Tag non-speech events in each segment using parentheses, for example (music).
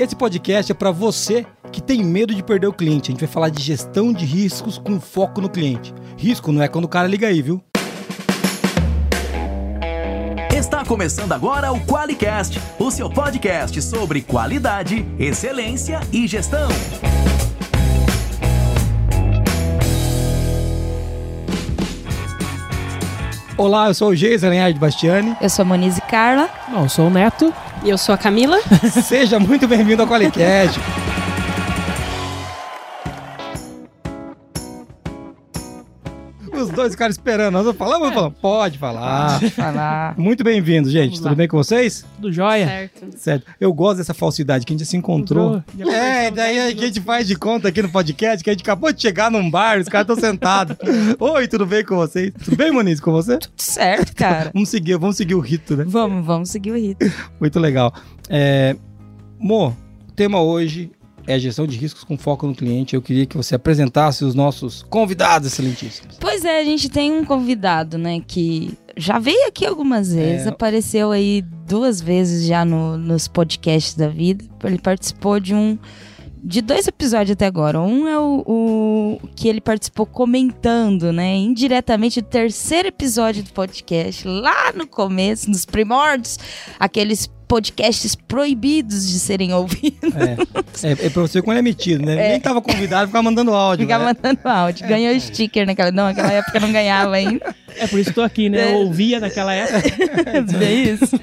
Esse podcast é para você que tem medo de perder o cliente. A gente vai falar de gestão de riscos com foco no cliente. Risco não é quando o cara liga aí, viu? Está começando agora o QualiCast, o seu podcast sobre qualidade, excelência e gestão. Olá, eu sou o Geisa Lenhard Bastiani. Eu sou a Monize Carla. Não, eu sou o Neto. E eu sou a Camila. (laughs) Seja muito bem-vindo ao QualiCast. Dois ficaram esperando. Nós vamos falar, vamos falar. Pode falar. Falar. Muito bem-vindos, gente. Tudo bem com vocês? Tudo jóia? Certo. Certo. Eu gosto dessa falsidade que a gente se encontrou. Encontrou. É, daí a gente faz de conta aqui no podcast que a gente acabou de chegar num bar, os caras estão sentados. (laughs) Oi, tudo bem com vocês? Tudo bem, Moniz, com você? Tudo certo, cara. Vamos seguir, vamos seguir o rito, né? vamos, vamos seguir o rito. Muito legal. É, Mo, o tema hoje é gestão de riscos com foco no cliente. Eu queria que você apresentasse os nossos convidados excelentíssimos. Pois é, a gente tem um convidado, né, que já veio aqui algumas vezes, É. apareceu aí duas vezes já no- nos podcasts da vida. Ele participou de um. De dois episódios até agora. Um é o, o que ele participou comentando, né? Indiretamente do terceiro episódio do podcast, lá no começo, nos primórdios, aqueles podcasts proibidos de serem ouvidos. É, é, é pra você ele é metido, né? Nem tava convidado, ficava mandando áudio. Ficar né? mandando áudio. Ganhou sticker naquela. Não, naquela época não ganhava ainda. É por isso que tô aqui, né? Eu ouvia naquela época. (laughs) É isso.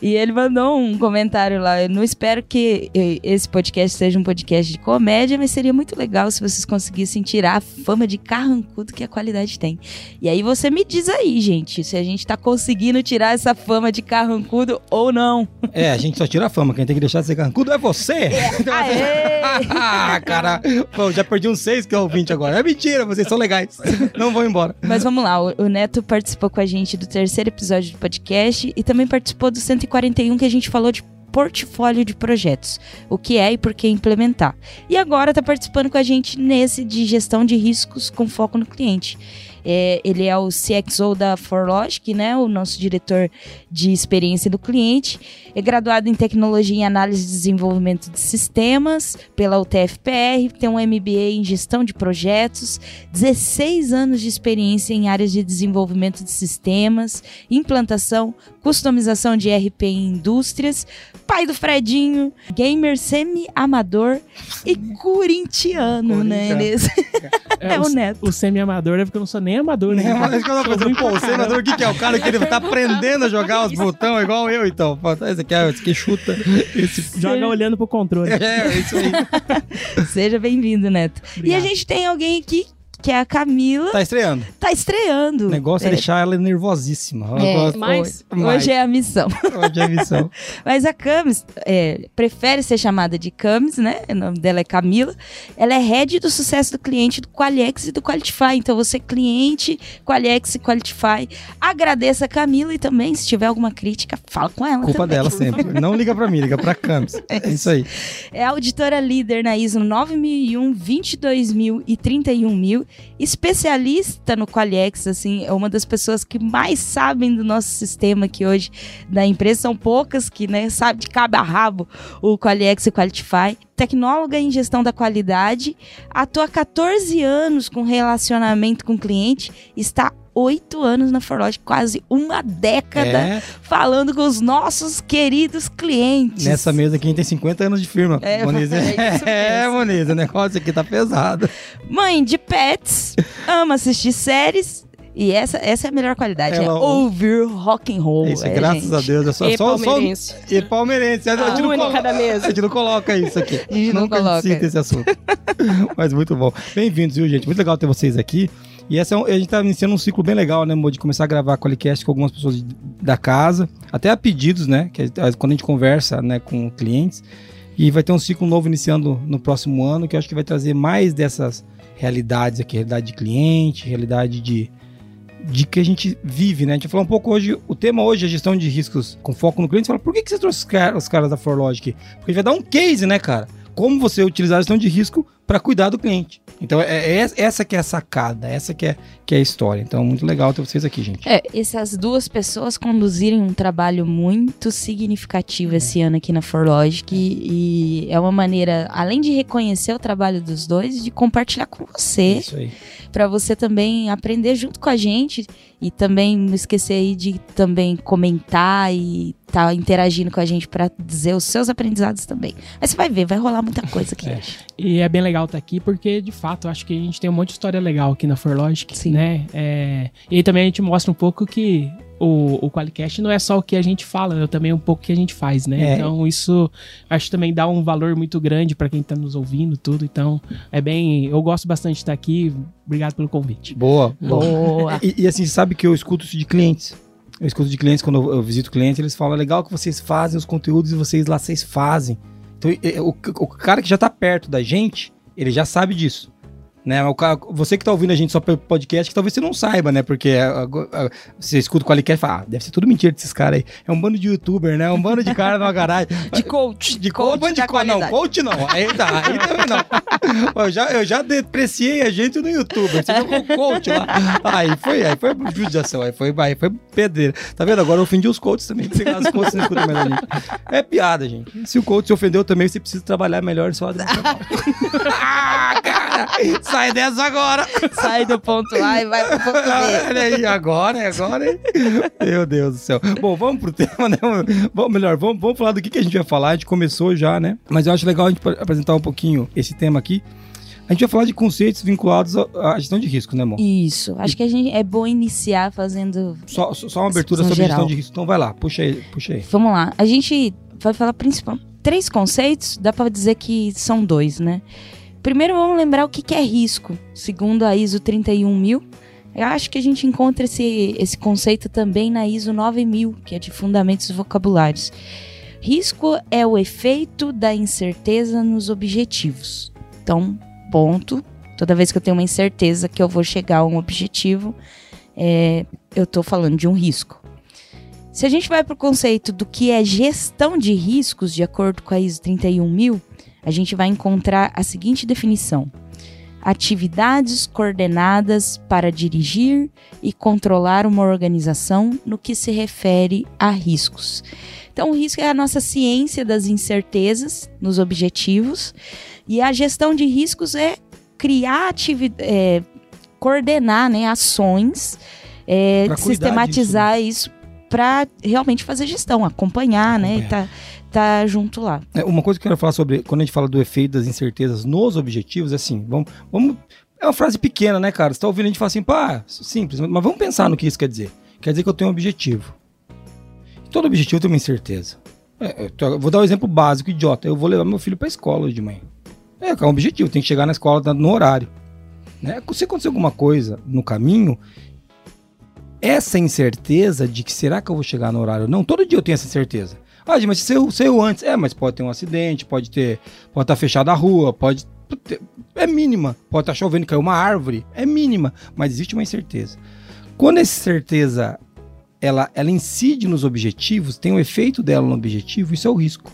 E ele mandou um comentário lá. Eu não espero que eh, esse podcast seja um podcast de comédia, mas seria muito legal se vocês conseguissem tirar a fama de carrancudo que a qualidade tem. E aí você me diz aí, gente, se a gente tá conseguindo tirar essa fama de carrancudo ou não. É, a gente só tira a fama. Quem tem que deixar de ser carrancudo é você. (laughs) Aê! ah, cara. Pô, já perdi uns seis que é ouvinte agora. É mentira, vocês são legais. Não vão embora. Mas vamos lá, o, o Neto participou com a gente do terceiro episódio do podcast e também participou do 141 que a gente falou de portfólio de projetos, o que é e por que implementar. E agora está participando com a gente nesse de gestão de riscos com foco no cliente. É, ele é o CXO da Forlogic, né, o nosso diretor de experiência do cliente. É graduado em tecnologia em análise e desenvolvimento de sistemas pela UTFPR, tem um MBA em gestão de projetos, 16 anos de experiência em áreas de desenvolvimento de sistemas, implantação, customização de RP em indústrias, pai do Fredinho, gamer semi-amador e corintiano, né? Corintiano. Ele- (laughs) É o Neto. O semi-amador é porque eu não sou nem amador, né? É, mas quando eu tô pensando, pô, o senador, o que, que é? O cara que ele tá aprendendo a jogar os botões igual eu, então. Pô, Esse aqui, é- esse aqui chuta. Esse... Joga olhando pro controle. É, é isso aí. (laughs) Seja bem-vindo, Neto. E a Obrigado. gente tem alguém aqui que é a Camila, Tá estreando. tá estreando. O negócio é, deixar ela nervosíssima. Ela É, gosta- mais? hoje, Mais. é a missão. Hoje é a missão. (laughs) Mas a Camis é, prefere ser chamada de Camis, né? O nome dela é Camila. Ela é head do sucesso do cliente do Qualiex e do Qualitify. Então, você, cliente, Qualiex e Qualitify, agradeça a Camila e também, se tiver alguma crítica, fala com ela. Culpa também. dela sempre. (laughs) Não liga pra mim, liga pra Camis. É isso aí. É auditora líder na ISO 9001, 22000 e 31000, especialista no Qualiex, assim, é uma das pessoas que mais sabem do nosso sistema aqui hoje da empresa. São poucas que, né, sabe de cabo a rabo o Qualiex e o Qualitify. Tecnóloga em gestão da qualidade, atua há 14 anos com relacionamento com cliente, está oito anos na Forlogic, quase uma década É, falando com os nossos queridos clientes. nessa mesa aqui a gente tem 50 anos de firma. É, Moniz. é (laughs) É. Moniz, o negócio aqui tá pesado. Mãe de pets, ama assistir séries. E essa, essa é a melhor qualidade, Ela é ouvir rock and roll. Isso, é, graças gente. a Deus. É só, E só, só- palmeirense. E palmeirense. A, gente não única coloca, da mesa. a gente não coloca isso aqui. (laughs) A gente não Nunca coloca. cita esse assunto. (laughs) Mas muito bom. Bem-vindos, viu, gente? Muito legal ter vocês aqui. E essa é um- a gente tá iniciando um ciclo bem legal, né, Mo, de começar a gravar Qualicast com algumas pessoas de- da casa, até a pedidos, né, que quando a gente conversa, né, com clientes. E vai ter um ciclo novo iniciando no próximo ano, que eu acho que vai trazer mais dessas realidades aqui, realidade de cliente, realidade de de que a gente vive, né? A gente falou um pouco hoje, o tema hoje é gestão de riscos com foco no cliente. Você fala, por que, que você trouxe os, car- os caras da Forlogic? Porque a gente vai dar um case, né, cara? Como você utilizar a gestão de risco para cuidar do cliente. Então, é, é essa que é a sacada, essa que é, que é a história. Então, muito legal ter vocês aqui, gente. É, essas duas pessoas conduzirem um trabalho muito significativo esse ano aqui na Forlogic e, e é uma maneira, além de reconhecer o trabalho dos dois, de compartilhar com você, Isso aí. Pra você também aprender junto com a gente e também não esquecer aí de também comentar e tá interagindo com a gente pra dizer os seus aprendizados também. Mas você vai ver, vai rolar muita coisa aqui. É. E é bem legal estar aqui, porque, de fato, acho que a gente tem um monte de história legal aqui na Forlogic, Sim. né? É, e aí também a gente mostra um pouco que o, o Qualicast não é só o que a gente fala, é também um pouco o que a gente faz, né? É. Então, isso acho que também dá um valor muito grande pra quem tá nos ouvindo, tudo. Então, é bem... Eu gosto bastante de estar aqui. Obrigado pelo convite. Boa, boa. E, e, assim, sabe que eu escuto isso de clientes. Eu escuto de clientes quando eu, eu visito clientes, eles falam: é legal que vocês fazem os conteúdos e vocês lá vocês fazem. Então, o, o cara que já tá perto da gente, ele já sabe disso. Né? Você que tá ouvindo a gente só pelo podcast, que talvez você não saiba, né? Porque é, a- você escuta o Qualicast e fala, ah, deve ser tudo mentira desses caras aí. É um bando de youtuber, né? É um bando de cara numa garagem. De coach. De coach, da de coach, não, coach não. Aí tá, aí também não. Eu já, eu já depreciei a gente no youtuber. Você viu com coach lá. Aí foi, aí foi judiação, aí foi, aí foi pedreira. Tá vendo? Agora eu ofendi os coaches também. Lá, Os coaches não escutam mais a gente. É piada, gente. Se o coach se ofendeu também, você precisa trabalhar melhor trabalho. (laughs) ah, cara! Sai dessa agora! Sai do ponto A e vai pro ponto B. (laughs) Olha aí, agora, agora. hein? Meu Deus do céu. Bom, vamos pro tema, né? Vamos, melhor, vamos, vamos falar do que, que a gente vai falar. A gente começou já, né? Mas eu acho legal a gente apresentar um pouquinho esse tema aqui. A gente vai falar de conceitos vinculados à gestão de risco, né, amor? Isso. Acho que a gente é bom iniciar fazendo. Só, só uma abertura sobre geral. gestão de risco. Então vai lá, puxa aí, puxa aí. Vamos lá. A gente vai falar principal três conceitos. Dá pra dizer que são dois, né? Primeiro, vamos lembrar o que é risco. Segundo a ISO 31000, eu acho que a gente encontra esse, esse conceito também na ISO 9000, que é de fundamentos vocabulários. Risco é o efeito da incerteza nos objetivos. Então, ponto. Toda vez que eu tenho uma incerteza que eu vou chegar a um objetivo, é, eu estou falando de um risco. Se a gente vai para o conceito do que é gestão de riscos, de acordo com a ISO 31000, a gente vai encontrar a seguinte definição: atividades coordenadas para dirigir e controlar uma organização no que se refere a riscos. Então, o risco é a nossa ciência das incertezas nos objetivos e a gestão de riscos é criar atividades, coordenar né, ações, é, Pra cuidar sistematizar isso para realmente fazer gestão, acompanhar, né? E tá, tá junto lá. É, uma coisa que eu quero falar sobre, quando a gente fala do efeito das incertezas nos objetivos, é assim, vamos, vamos é uma frase pequena, né, cara? Você tá ouvindo a gente falar assim, pá, simples, mas vamos pensar no que isso quer dizer. Quer dizer que eu tenho um objetivo. Todo objetivo tem uma incerteza. É, eu vou dar um exemplo básico, idiota. Eu vou levar meu filho pra escola hoje de manhã. É, é um objetivo, tem que chegar na escola no horário. Né? Se acontecer alguma coisa no caminho, essa incerteza de que será que eu vou chegar no horário ou não, todo dia eu tenho essa certeza. Ah, mas se eu, se eu antes, é, mas pode ter um acidente, pode ter, pode estar fechada a rua, pode é mínima, pode estar chovendo e cair uma árvore, é mínima, mas existe uma incerteza. Quando essa certeza ela, ela incide nos objetivos, tem o efeito dela no objetivo, isso é o risco.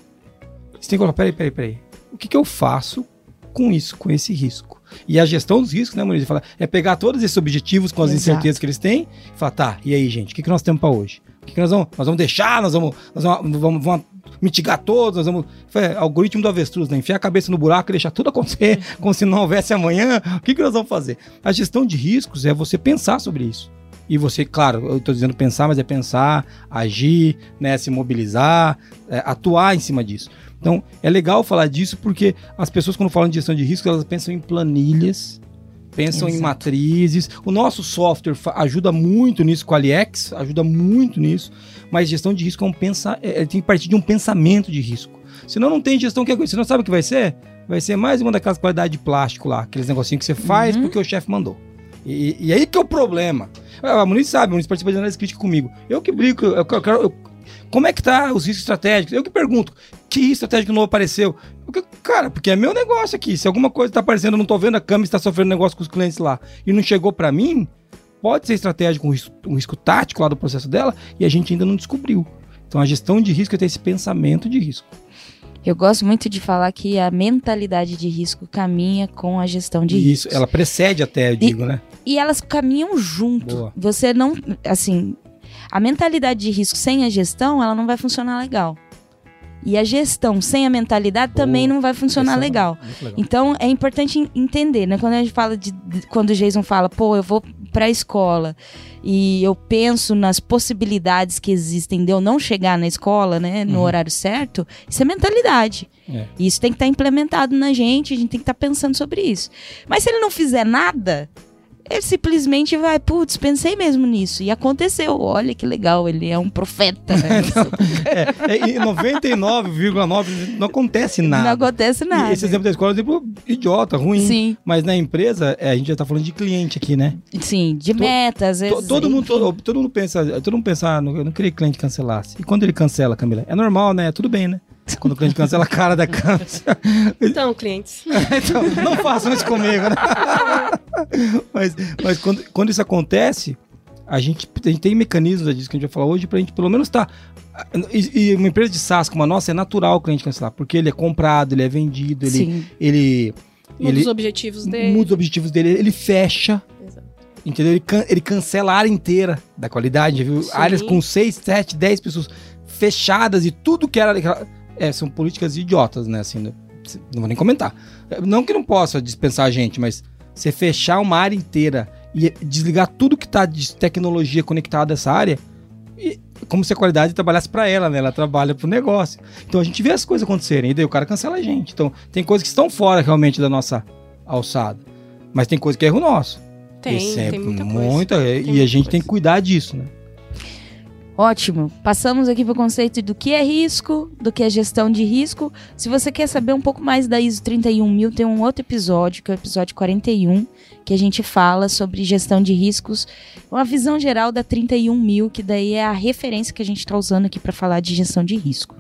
Você tem que colocar, peraí, peraí, peraí. O que, que eu faço com isso, com esse risco? E a gestão dos riscos, né, Maurício? Fala, é pegar todos esses objetivos com as Exato. incertezas que eles têm e falar, tá, e aí, gente, o que, que nós temos para hoje? O que, que nós vamos? Nós vamos deixar, nós vamos, nós vamos, vamos, vamos mitigar todos, nós vamos. É, algoritmo do avestruz, né? Enfiar a cabeça no buraco e deixar tudo acontecer como se não houvesse amanhã. O que, que nós vamos fazer? A gestão de riscos é você pensar sobre isso. E você, claro, eu estou dizendo pensar, mas é pensar, agir, né, se mobilizar, é, atuar em cima disso. Então, é legal falar disso porque as pessoas, quando falam de gestão de risco, elas pensam em planilhas, pensam em Exato. matrizes. O nosso software ajuda muito nisso, com a Aliex, ajuda muito nisso, mas gestão de risco é um pensa, é, tem que partir de um pensamento de risco. Senão não tem gestão que é coisa. Você não sabe o que vai ser? Vai ser mais uma daquelas qualidades de plástico lá, aqueles negocinhos que você faz Uhum. porque o chefe mandou. E, e aí que é o problema. A Muniz sabe, a Muniz participa de análise crítica comigo. Eu que brinco, eu, eu quero. eu- como é que tá os riscos estratégicos? Eu que pergunto, que risco estratégico novo apareceu? Porque, cara, porque é meu negócio aqui. Se alguma coisa tá aparecendo, eu não tô vendo a câmera está sofrendo negócio com os clientes lá e não chegou para mim, pode ser estratégico, um risco, um risco tático lá do processo dela e a gente ainda não descobriu. Então a gestão de risco é ter esse pensamento de risco. Eu gosto muito de falar que a mentalidade de risco caminha com a gestão de Isso, riscos. ela precede até, eu digo, né? E elas caminham junto. Boa. Você não, assim, a mentalidade de risco sem a gestão, ela não vai funcionar legal. E a gestão sem a mentalidade Boa. também não vai funcionar é legal. legal. Então é importante en- entender, né? Quando a gente fala de, de- quando o Jason fala, pô, eu vou pra escola e eu penso nas possibilidades que existem de eu não chegar na escola, né, no Uhum. horário certo, isso é mentalidade. É. E isso tem que estar implementado na gente, a gente tem que estar pensando sobre isso. Mas se ele não fizer nada, ele simplesmente vai, putz, pensei mesmo nisso. E aconteceu. Olha que legal, ele é um profeta. Né? (laughs) É, é, e 99,9% não acontece nada. Não acontece nada. E esse exemplo da escola é um exemplo idiota, ruim. Sim, Mas na empresa, é, a gente já tá falando de cliente aqui, né? sim, de To- metas. To- vezes, todo, mundo, todo, todo mundo pensa, todo mundo pensa, ah, não- eu não queria que o cliente cancelasse. E quando ele cancela, Camila? É normal, né? Tudo bem, né? Quando o cliente cancela, a cara da cancela. Então, clientes. (laughs) então, não façam isso comigo, né? mas mas quando, quando isso acontece, a gente, a gente tem mecanismos é disso que a gente vai falar hoje pra gente pelo menos estar. E, e uma empresa de SaaS como a nossa é natural o cliente cancelar, porque ele é comprado, ele é vendido, ele, Sim. ele, Um ele dos objetivos dele. muda os objetivos dele, ele fecha. Exato. Entendeu? Ele, can- ele cancela a área inteira da qualidade, viu? Sim. Áreas com 6, 7, 10 pessoas fechadas e tudo que era. É, são políticas idiotas, né? Assim, não não vou nem comentar. Não que não possa dispensar a gente, mas você fechar uma área inteira e desligar tudo que tá de tecnologia conectada a essa área, e- como se a qualidade trabalhasse para ela, né? Ela trabalha pro negócio. Então a gente vê as coisas acontecerem, e daí o cara cancela a gente. Então tem coisas que estão fora realmente da nossa alçada. Mas tem coisa que é erro nosso. Tem, é tem muita coisa. muita- Tem e a muita gente tem que coisa. cuidar disso, né? Ótimo. Passamos aqui para o conceito do que é risco, do que é gestão de risco. Se você quer saber um pouco mais da ISO 31000, tem um outro episódio, que é o episódio 41, que a gente fala sobre gestão de riscos, uma visão geral da 31000, que daí é a referência que a gente está usando aqui para falar de gestão de risco.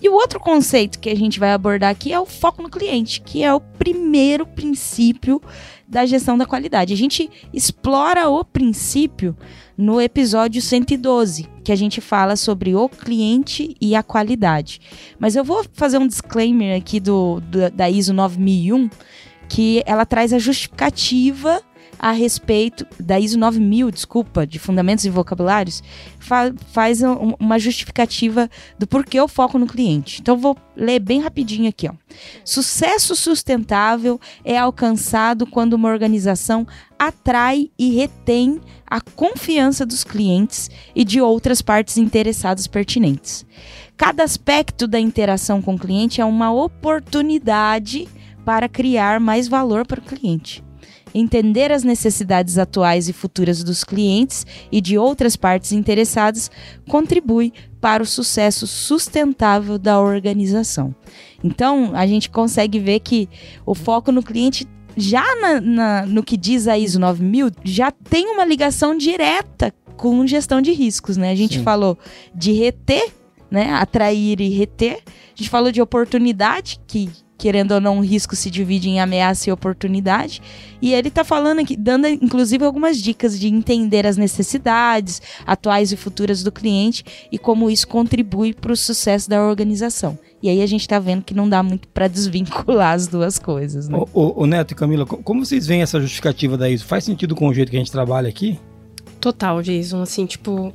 E o outro conceito que a gente vai abordar aqui é o foco no cliente, que é o primeiro princípio da gestão da qualidade. A gente explora o princípio no episódio 112, que a gente fala sobre o cliente e a qualidade. Mas eu vou fazer um disclaimer aqui do, do- da ISO 9001, que ela traz a justificativa a respeito da ISO 9000, desculpa, de fundamentos e vocabulários, fa- faz um- uma justificativa do porquê o foco no cliente. Então vou ler bem rapidinho aqui, ó. Sucesso sustentável é alcançado quando uma organização atrai e retém a confiança dos clientes e de outras partes interessadas pertinentes. Cada aspecto da interação com o cliente é uma oportunidade para criar mais valor para o cliente. Entender as necessidades atuais e futuras dos clientes e de outras partes interessadas contribui para o sucesso sustentável da organização. Então, a gente consegue ver que o foco no cliente já na- na- no que diz a ISO 9000, já tem uma ligação direta com gestão de riscos, né? A gente Sim. falou de reter, né? Atrair e reter. A gente falou de oportunidade, que querendo ou não, o risco se divide em ameaça e oportunidade. E ele tá falando aqui, dando inclusive algumas dicas de entender as necessidades atuais e futuras do cliente e como isso contribui para o sucesso da organização. E aí a gente tá vendo que não dá muito para desvincular as duas coisas, né? Ô, Neto e Camila, co- como vocês veem essa justificativa da ISO? Faz sentido com o jeito que a gente trabalha aqui? Total, Jason. Assim, tipo,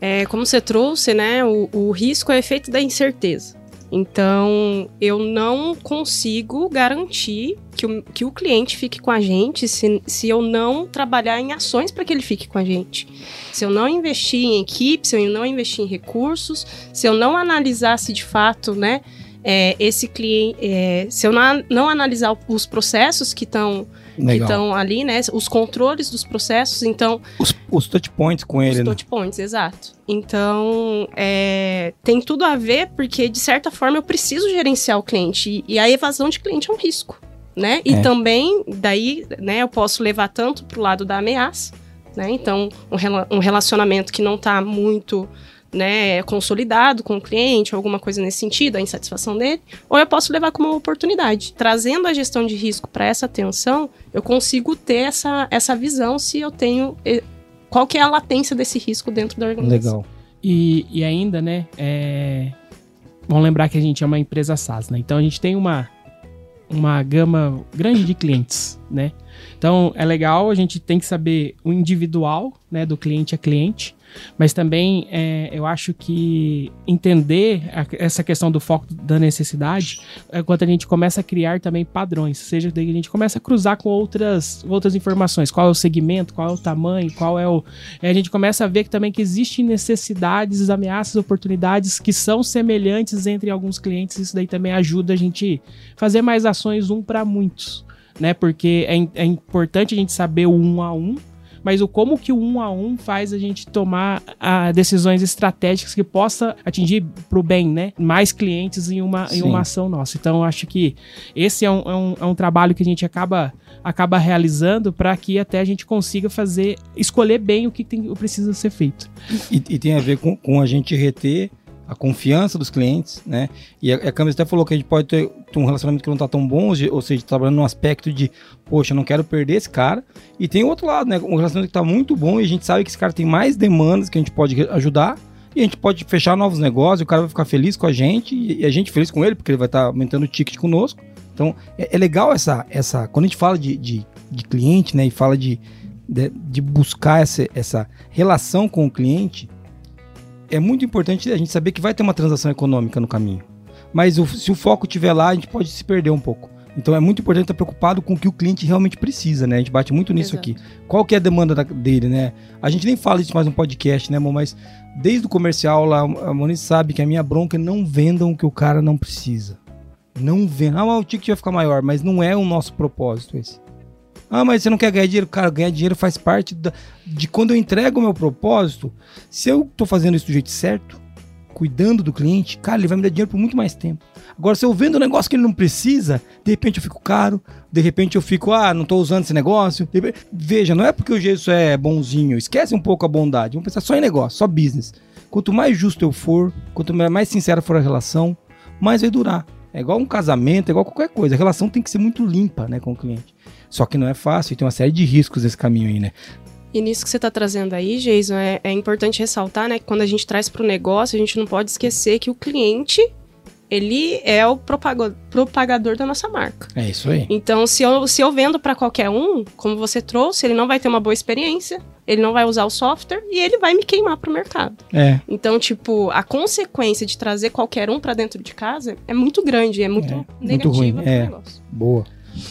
é, como você trouxe, né? O, o risco é efeito da incerteza. Então, eu não consigo garantir que o, que o cliente fique com a gente se, se eu não trabalhar em ações para que ele fique com a gente. Se eu não investir em equipe, se eu não investir em recursos, se eu não analisar se de fato, né, é, esse cliente, é, se eu não, não analisar os processos que estão que Legal. estão ali, né, os controles dos processos, então Os, os touch points com ele, os né? touch points, exato. Então, é, tem tudo a ver, porque de certa forma eu preciso gerenciar o cliente. E, e a evasão de cliente é um risco, né? E É. também, daí, né, eu posso levar tanto pro lado da ameaça, né? Então, um, rela- um relacionamento que não tá muito né, consolidado com o cliente, alguma coisa nesse sentido, a insatisfação dele, ou eu posso levar como uma oportunidade. Trazendo a gestão de risco para essa atenção, eu consigo ter essa, essa visão se eu tenho qual que é a latência desse risco dentro da organização. Legal. E, e ainda, né, é, vamos lembrar que a gente é uma empresa SaaS, né? Então a gente tem uma, uma gama grande de clientes, né? Então é legal, a gente tem que saber o individual, né, do cliente a cliente, mas também é, eu acho que entender a, essa questão do foco da necessidade é quando a gente começa a criar também padrões, seja daí a gente começa a cruzar com outras, outras informações, qual é o segmento, qual é o tamanho, qual é o. a gente começa a ver que também que existem necessidades, ameaças, oportunidades que são semelhantes entre alguns clientes, isso daí também ajuda a gente fazer mais ações um para muitos. Né, porque é, é importante a gente saber o um a um, mas o como que o um a um faz a gente tomar a, decisões estratégicas que possa atingir para o bem, né? Mais clientes em uma, em uma ação nossa. Então, eu acho que esse é um, é um, é um trabalho que a gente acaba acaba realizando para que até a gente consiga fazer, escolher bem o que tem, o precisa ser feito. E, e tem a ver com, com a gente reter a confiança dos clientes, né? E a, a até falou que a gente pode ter, ter um relacionamento que não está tão bom, ou seja, trabalhando no aspecto de, poxa, não quero perder esse cara. E tem o outro lado, né? Um relacionamento que está muito bom e a gente sabe que esse cara tem mais demandas que a gente pode ajudar. E a gente pode fechar novos negócios, o cara vai ficar feliz com a gente e a gente feliz com ele, porque ele vai estar tá aumentando o ticket conosco. Então, é, é, legal essa, essa. Quando a gente fala de, de, de cliente, né? E fala de, de, de buscar essa, essa relação com o cliente, é muito importante a gente saber que vai ter uma transação econômica no caminho. Mas o, se o foco estiver lá, a gente pode se perder um pouco. Então é muito importante estar preocupado com o que o cliente realmente precisa, né? A gente bate muito nisso Exato. aqui. Qual que é a demanda da, dele, né? A gente nem fala isso mais no podcast, né, amor? Mas desde o comercial lá, a Moniz sabe que a minha bronca é não vendam o que o cara não precisa. Não vendam. Ah, mas o ticket vai ficar maior, mas não é o nosso propósito esse. Ah, mas você não quer ganhar dinheiro? Cara, ganhar dinheiro faz parte da, de quando eu entrego o meu propósito. Se eu tô fazendo isso do jeito certo, cuidando do cliente, cara, ele vai me dar dinheiro por muito mais tempo. Agora, se eu vendo um negócio que ele não precisa, de repente eu fico caro, de repente eu fico, ah, não tô usando esse negócio. Repente... Veja, não é porque o gesso é bonzinho, esquece um pouco a bondade. Vamos pensar só em negócio, só business. Quanto mais justo eu for, quanto mais sincera for a relação, mais vai durar. É igual um casamento, é igual qualquer coisa. A relação tem que ser muito limpa, né, com o cliente. Só que não é fácil e tem uma série de riscos nesse caminho aí, né? E nisso que você está trazendo aí, Jason, é, é, importante ressaltar, né, que quando a gente traz para o negócio, a gente não pode esquecer que o cliente ele é o propagador da nossa marca. É isso aí. Então, se eu, se eu vendo para qualquer um, como você trouxe, ele não vai ter uma boa experiência, ele não vai usar o software e ele vai me queimar para o mercado. É. Então, tipo, a consequência de trazer qualquer um para dentro de casa é muito grande, é muito é, negativa muito ruim. É. negócio. Boa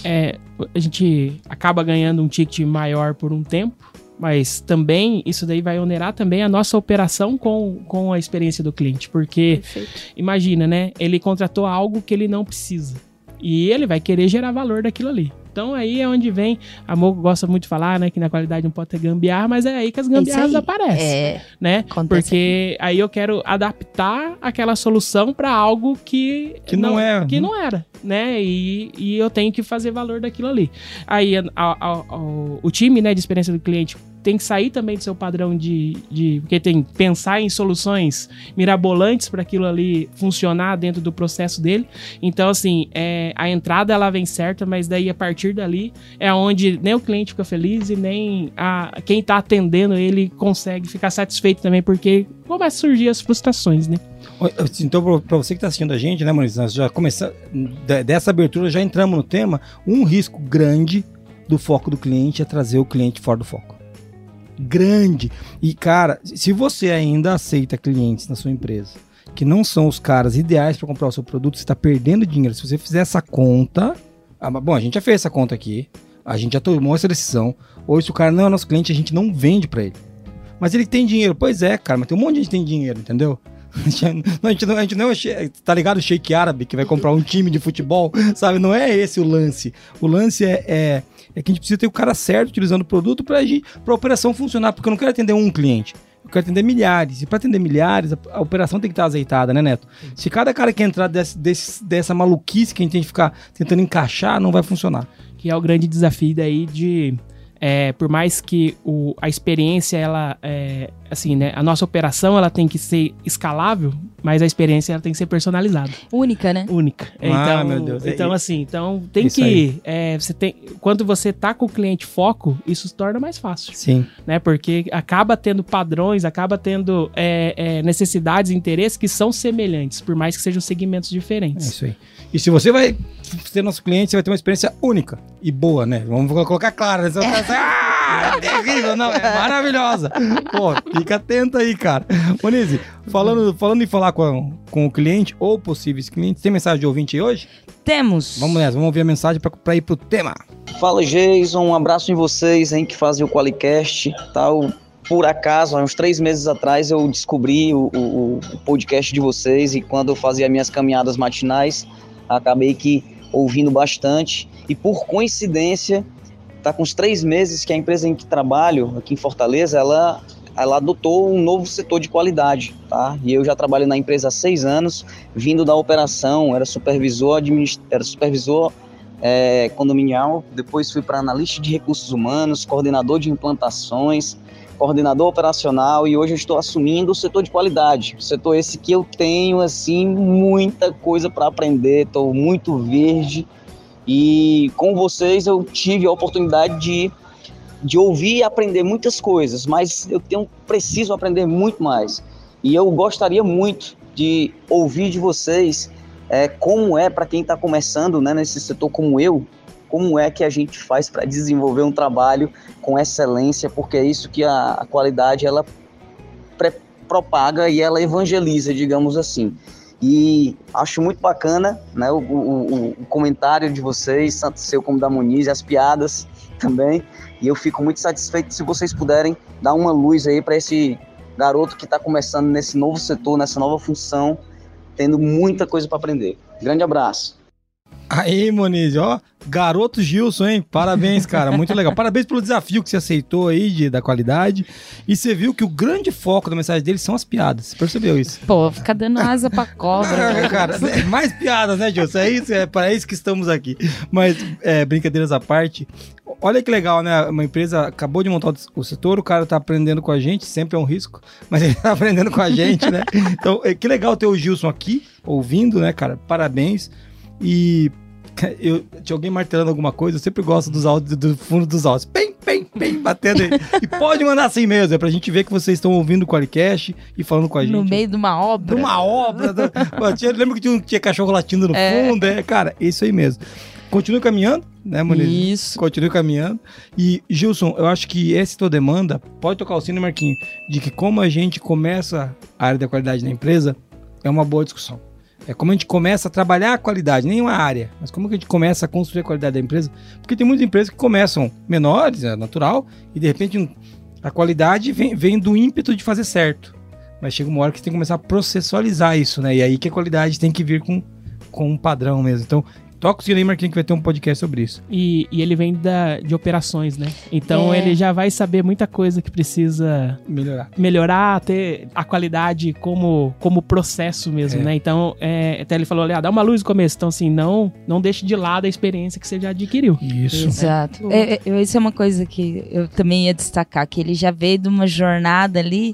é, a gente acaba ganhando um ticket maior por um tempo, mas também isso daí vai onerar também a nossa operação com, com a experiência do cliente, porque Perfeito. imagina, né? Ele contratou algo que ele não precisa e ele vai querer gerar valor daquilo ali. Então aí é onde vem, a Moco gosta muito de falar, né, que na qualidade não pode ter gambiarra, mas é aí que as gambiarras aparecem, é, né? Porque aí eu quero adaptar aquela solução para algo que que não, não é, que não era, né? E, e eu tenho que fazer valor daquilo ali. Aí a, a, a, o time, né, de experiência do cliente tem que sair também do seu padrão de, de porque tem que pensar em soluções mirabolantes para aquilo ali funcionar dentro do processo dele. Então, assim, é, a entrada ela vem certa, mas daí a partir dali é onde nem o cliente fica feliz e nem a, quem está atendendo ele consegue ficar satisfeito também, porque começa a surgir as frustrações, né? Então, para você que está assistindo a gente, né, Maurício, nós já começamos, dessa abertura já entramos no tema, um risco grande do foco do cliente é trazer o cliente fora do foco grande. E, cara, se você ainda aceita clientes na sua empresa que não são os caras ideais para comprar o seu produto, você está perdendo dinheiro. Se você fizer essa conta. Ah, bom, a gente já fez essa conta aqui. A gente já tomou essa decisão. Ou se o cara não é nosso cliente, a gente não vende para ele. Mas ele tem dinheiro. Pois é, cara, mas tem um monte de gente que tem dinheiro, entendeu? (laughs) A gente não, a gente não é, tá ligado o shake árabe que vai comprar um time de futebol, sabe? Não é esse o lance. O lance é, é é que a gente precisa ter o cara certo utilizando o produto para a operação funcionar, porque eu não quero atender um cliente. Eu quero atender milhares. E para atender milhares, a, a, operação tem que estar azeitada, né, Neto? Se cada cara que entrar desse, desse, dessa maluquice que a gente tem que ficar tentando encaixar, não vai funcionar. Que é o grande desafio daí de. É, por mais que o, a experiência ela, é, assim, né? A nossa operação ela tem que ser escalável, mas a experiência ela tem que ser personalizada, Única, né? única. Ah, então, meu Deus. então É- assim, então tem Isso que é, você tem quando você tá com o cliente foco, isso se torna mais fácil, Sim. né? Porque acaba tendo padrões, acaba tendo é, é, necessidades e interesses que são semelhantes, por mais que sejam segmentos É diferentes. isso aí. E se você vai ser nosso cliente, você vai ter uma experiência única e boa, né? Vamos colocar claro. Você vai pensar, ah, é terrível. Não, é (laughs) maravilhosa. Pô, fica atento aí, cara. Monize, falando, falando em falar com, com o cliente ou possíveis clientes, tem mensagem de ouvinte aí hoje? Temos. Vamos nessa, vamos ouvir a mensagem pra, pra ir pro tema. Fala Jason, um abraço em vocês aí que fazem o Qualicast, tal. Por acaso, há uns três meses atrás eu descobri o, o- o podcast de vocês e quando eu fazia minhas caminhadas matinais, acabei que ouvindo bastante. E por coincidência, tá com uns três meses que a empresa em que trabalho aqui em Fortaleza, ela ela adotou um novo setor de qualidade, tá? E eu já trabalho na empresa há seis anos, vindo da operação, era supervisor, administ... era supervisor é, condominial, depois fui para analista de recursos humanos, coordenador de implantações, coordenador operacional e hoje eu estou assumindo o setor de qualidade. Setor esse que eu tenho assim muita coisa para aprender, estou muito verde e com vocês eu tive a oportunidade de de ouvir e aprender muitas coisas, mas eu tenho preciso aprender muito mais. E eu gostaria muito de ouvir de vocês é, como é para quem está começando né, nesse setor como eu, como é que a gente faz para desenvolver um trabalho com excelência, porque é isso que a, a qualidade ela propaga e ela evangeliza, digamos assim. E acho muito bacana né, o, o- o- o comentário de vocês, tanto seu como da Muniz, as piadas também. E eu fico muito satisfeito se vocês puderem dar uma luz aí para esse garoto que está começando nesse novo setor, nessa nova função, tendo muita coisa para aprender. Grande abraço. Aí, Moniz, ó, garoto Gilson, hein? Parabéns, cara, muito legal. Parabéns pelo desafio que você aceitou aí de, da qualidade. E você viu que o grande foco da mensagem dele são as piadas. Você percebeu isso? Pô, fica dando asa pra cobra. cara, é mais piadas, né, Gilson? É isso, é para isso que estamos aqui. Mas, é, brincadeiras à parte, olha que legal, né? Uma empresa acabou de montar o setor, o cara tá aprendendo com a gente, sempre é um risco, mas ele tá aprendendo com a gente, né? (laughs) Então, é, que legal ter o Gilson aqui, ouvindo, né, cara? Parabéns. E (laughs) eu tinha alguém martelando alguma coisa, eu sempre gosto dos áudios, do fundo dos áudios. Pem, pem, pem, batendo aí. E pode mandar assim mesmo, é pra gente ver que vocês estão ouvindo o Qualicast e falando com a gente. No meio de uma De obra. uma obra. (laughs) tinha- lembra que tinha, tinha cachorro latindo no É. fundo? É, cara, isso aí mesmo. Continue caminhando, né, Muniz? Isso. Continue caminhando. E, Gilson, eu acho que essa tua demanda, pode tocar o sino, Marquinho, de que como a gente começa a área da qualidade na empresa, é uma boa discussão. É como a gente começa a trabalhar a qualidade, nem uma área, mas como que a gente começa a construir a qualidade da empresa. Porque tem muitas empresas que começam menores, é natural, e de repente a qualidade vem, vem do ímpeto de fazer certo. Mas chega uma hora que você tem que começar a processualizar isso, né? E aí que a qualidade tem que vir com, com um padrão mesmo. Então, toca o sino aí, Marquinhos, que vai ter um podcast sobre isso. E, e ele vem da, de operações, né? Então É. ele já vai saber muita coisa que precisa Melhorar. melhorar, ter a qualidade como, como processo mesmo, É. né? Então, é, até ele falou, olha, dá uma luz no começo. Então, assim, não, não deixe de lado a experiência que você já adquiriu. Isso. Exato. É, é, isso é uma coisa que eu também ia destacar, que ele já veio de uma jornada ali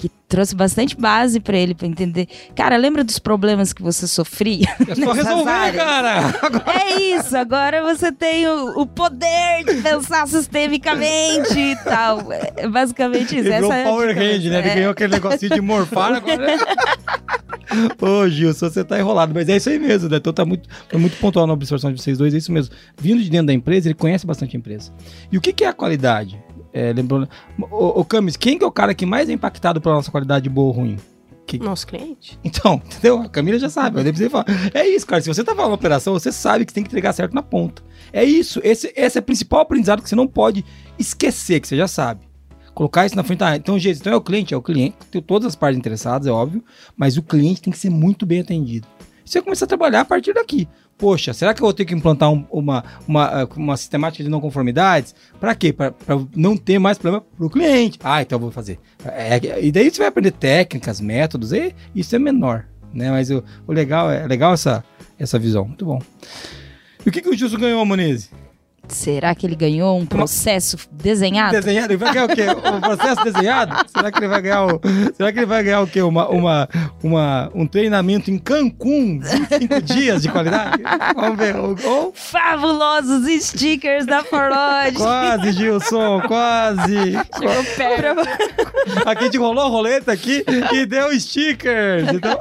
que trouxe bastante base pra ele pra entender. Cara, lembra dos problemas que você sofria? (laughs) É só resolver, áreas? cara! (laughs) É isso, agora você tem o, o poder de pensar sistemicamente e tal. É basicamente isso. Ele Essa é Power. Hand, né? Ele É. ganhou aquele negocinho de morfar agora. (laughs) Ô, Gilson, você tá enrolado, mas é isso aí mesmo, né? Então tá muito, foi muito pontual na observação de vocês dois, é isso mesmo. Vindo de dentro da empresa, ele conhece bastante a empresa. E o que, que é a qualidade? É, lembrando. Ô, ô Camis, quem que é o cara que mais é impactado pela nossa qualidade boa ou ruim? Nosso cliente. Então, (laughs) entendeu? A Camila já sabe, eu nem precisei falar. É isso, cara. Se você tá falando operação, você sabe que tem que entregar certo na ponta. É isso. Esse, esse é o principal aprendizado que você não pode esquecer, que você já sabe. Colocar isso na frente. Ah, então, gente, então é o cliente, é o cliente. Tem todas as partes interessadas, é óbvio. Mas o cliente tem que ser muito bem atendido. Você começa a trabalhar a partir daqui. Poxa, será que eu vou ter que implantar um- uma, uma, uma sistemática de não conformidades? Para quê? Para não ter mais problema para o cliente. Ah, então eu vou fazer. É, é, e daí você vai aprender técnicas, métodos, e isso é menor. Né? Mas o, o legal é legal essa, essa visão. Muito bom. E o que, que o Gilson ganhou, Monize? Será que ele ganhou um processo desenhado? Desenhado? Ele vai ganhar o quê? O processo desenhado? Será que ele vai ganhar o. Será que ele vai ganhar o quê? Uma, uma, uma, um treinamento em Cancún, 25 dias de qualidade? Vamos ver. Ou, Fabulosos stickers da Forlodge. quase, Gilson, quase. Chegou perto. Aqui a gente rolou a roleta aqui e deu stickers. Então,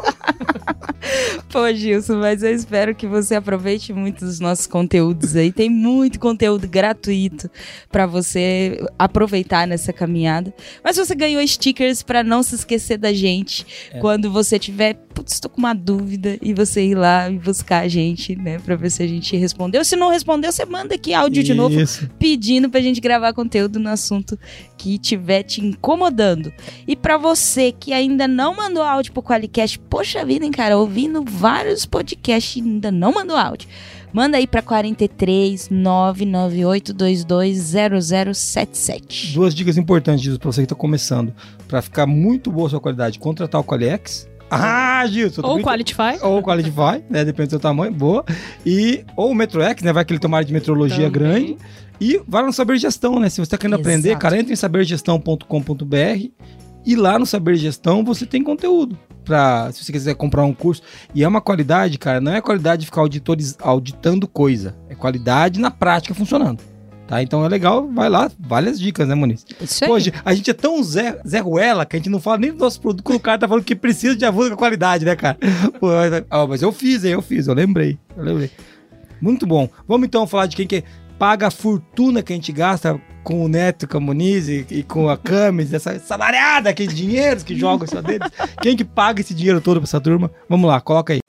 Pô, Gilson, mas eu espero que você aproveite muito dos nossos conteúdos aí. Tem muito conteúdo gratuito pra você aproveitar nessa caminhada. Mas você ganhou stickers pra não se esquecer da gente quando você tiver, putz, tô com uma dúvida e você ir lá e buscar a gente, né, Pra ver se a gente respondeu. Se não respondeu, você manda aqui áudio de novo Isso. pedindo pra gente gravar conteúdo no assunto que estiver te incomodando. E pra você que ainda não mandou áudio pro Qualicast, poxa vida, hein, cara, ouvindo vários podcasts e ainda não mandou áudio. Manda aí pra 43 99822 0077. Duas dicas importantes pra você que tá começando. Pra ficar muito boa a sua qualidade, contratar o Qualiex. Ah, Gilson. Ou Qualify. Ou Qualify, né? Depende do seu tamanho, boa. E, ou o Metroex, né? Vai que ele tem uma área de metrologia Também. grande. E vai no Saber Gestão, né? Se você tá querendo Exato. aprender, cara, entra em sabergestão.com.br e lá no Saber Gestão você tem conteúdo. Pra, se você quiser comprar um curso. E é uma qualidade, cara, não é qualidade de ficar auditores, auditando coisa. É qualidade na prática funcionando. Tá? Então é legal, vai lá, várias dicas, né, Muniz? Isso aí. Hoje, a gente é tão Zé, Zé Ruela que a gente não fala nem do nosso produto quando o cara tá falando que precisa de ajuda com qualidade, né, cara? Pô, mas- ah, mas eu fiz, hein, eu fiz, eu lembrei, eu lembrei. Muito bom. Vamos então falar de quem que paga a fortuna que a gente gasta com o Neto, com a Muniz e, e com a Camis, essa salariada aqui de dinheiros que jogam só deles. Quem que paga esse dinheiro todo pra essa turma? Vamos lá, coloca aí.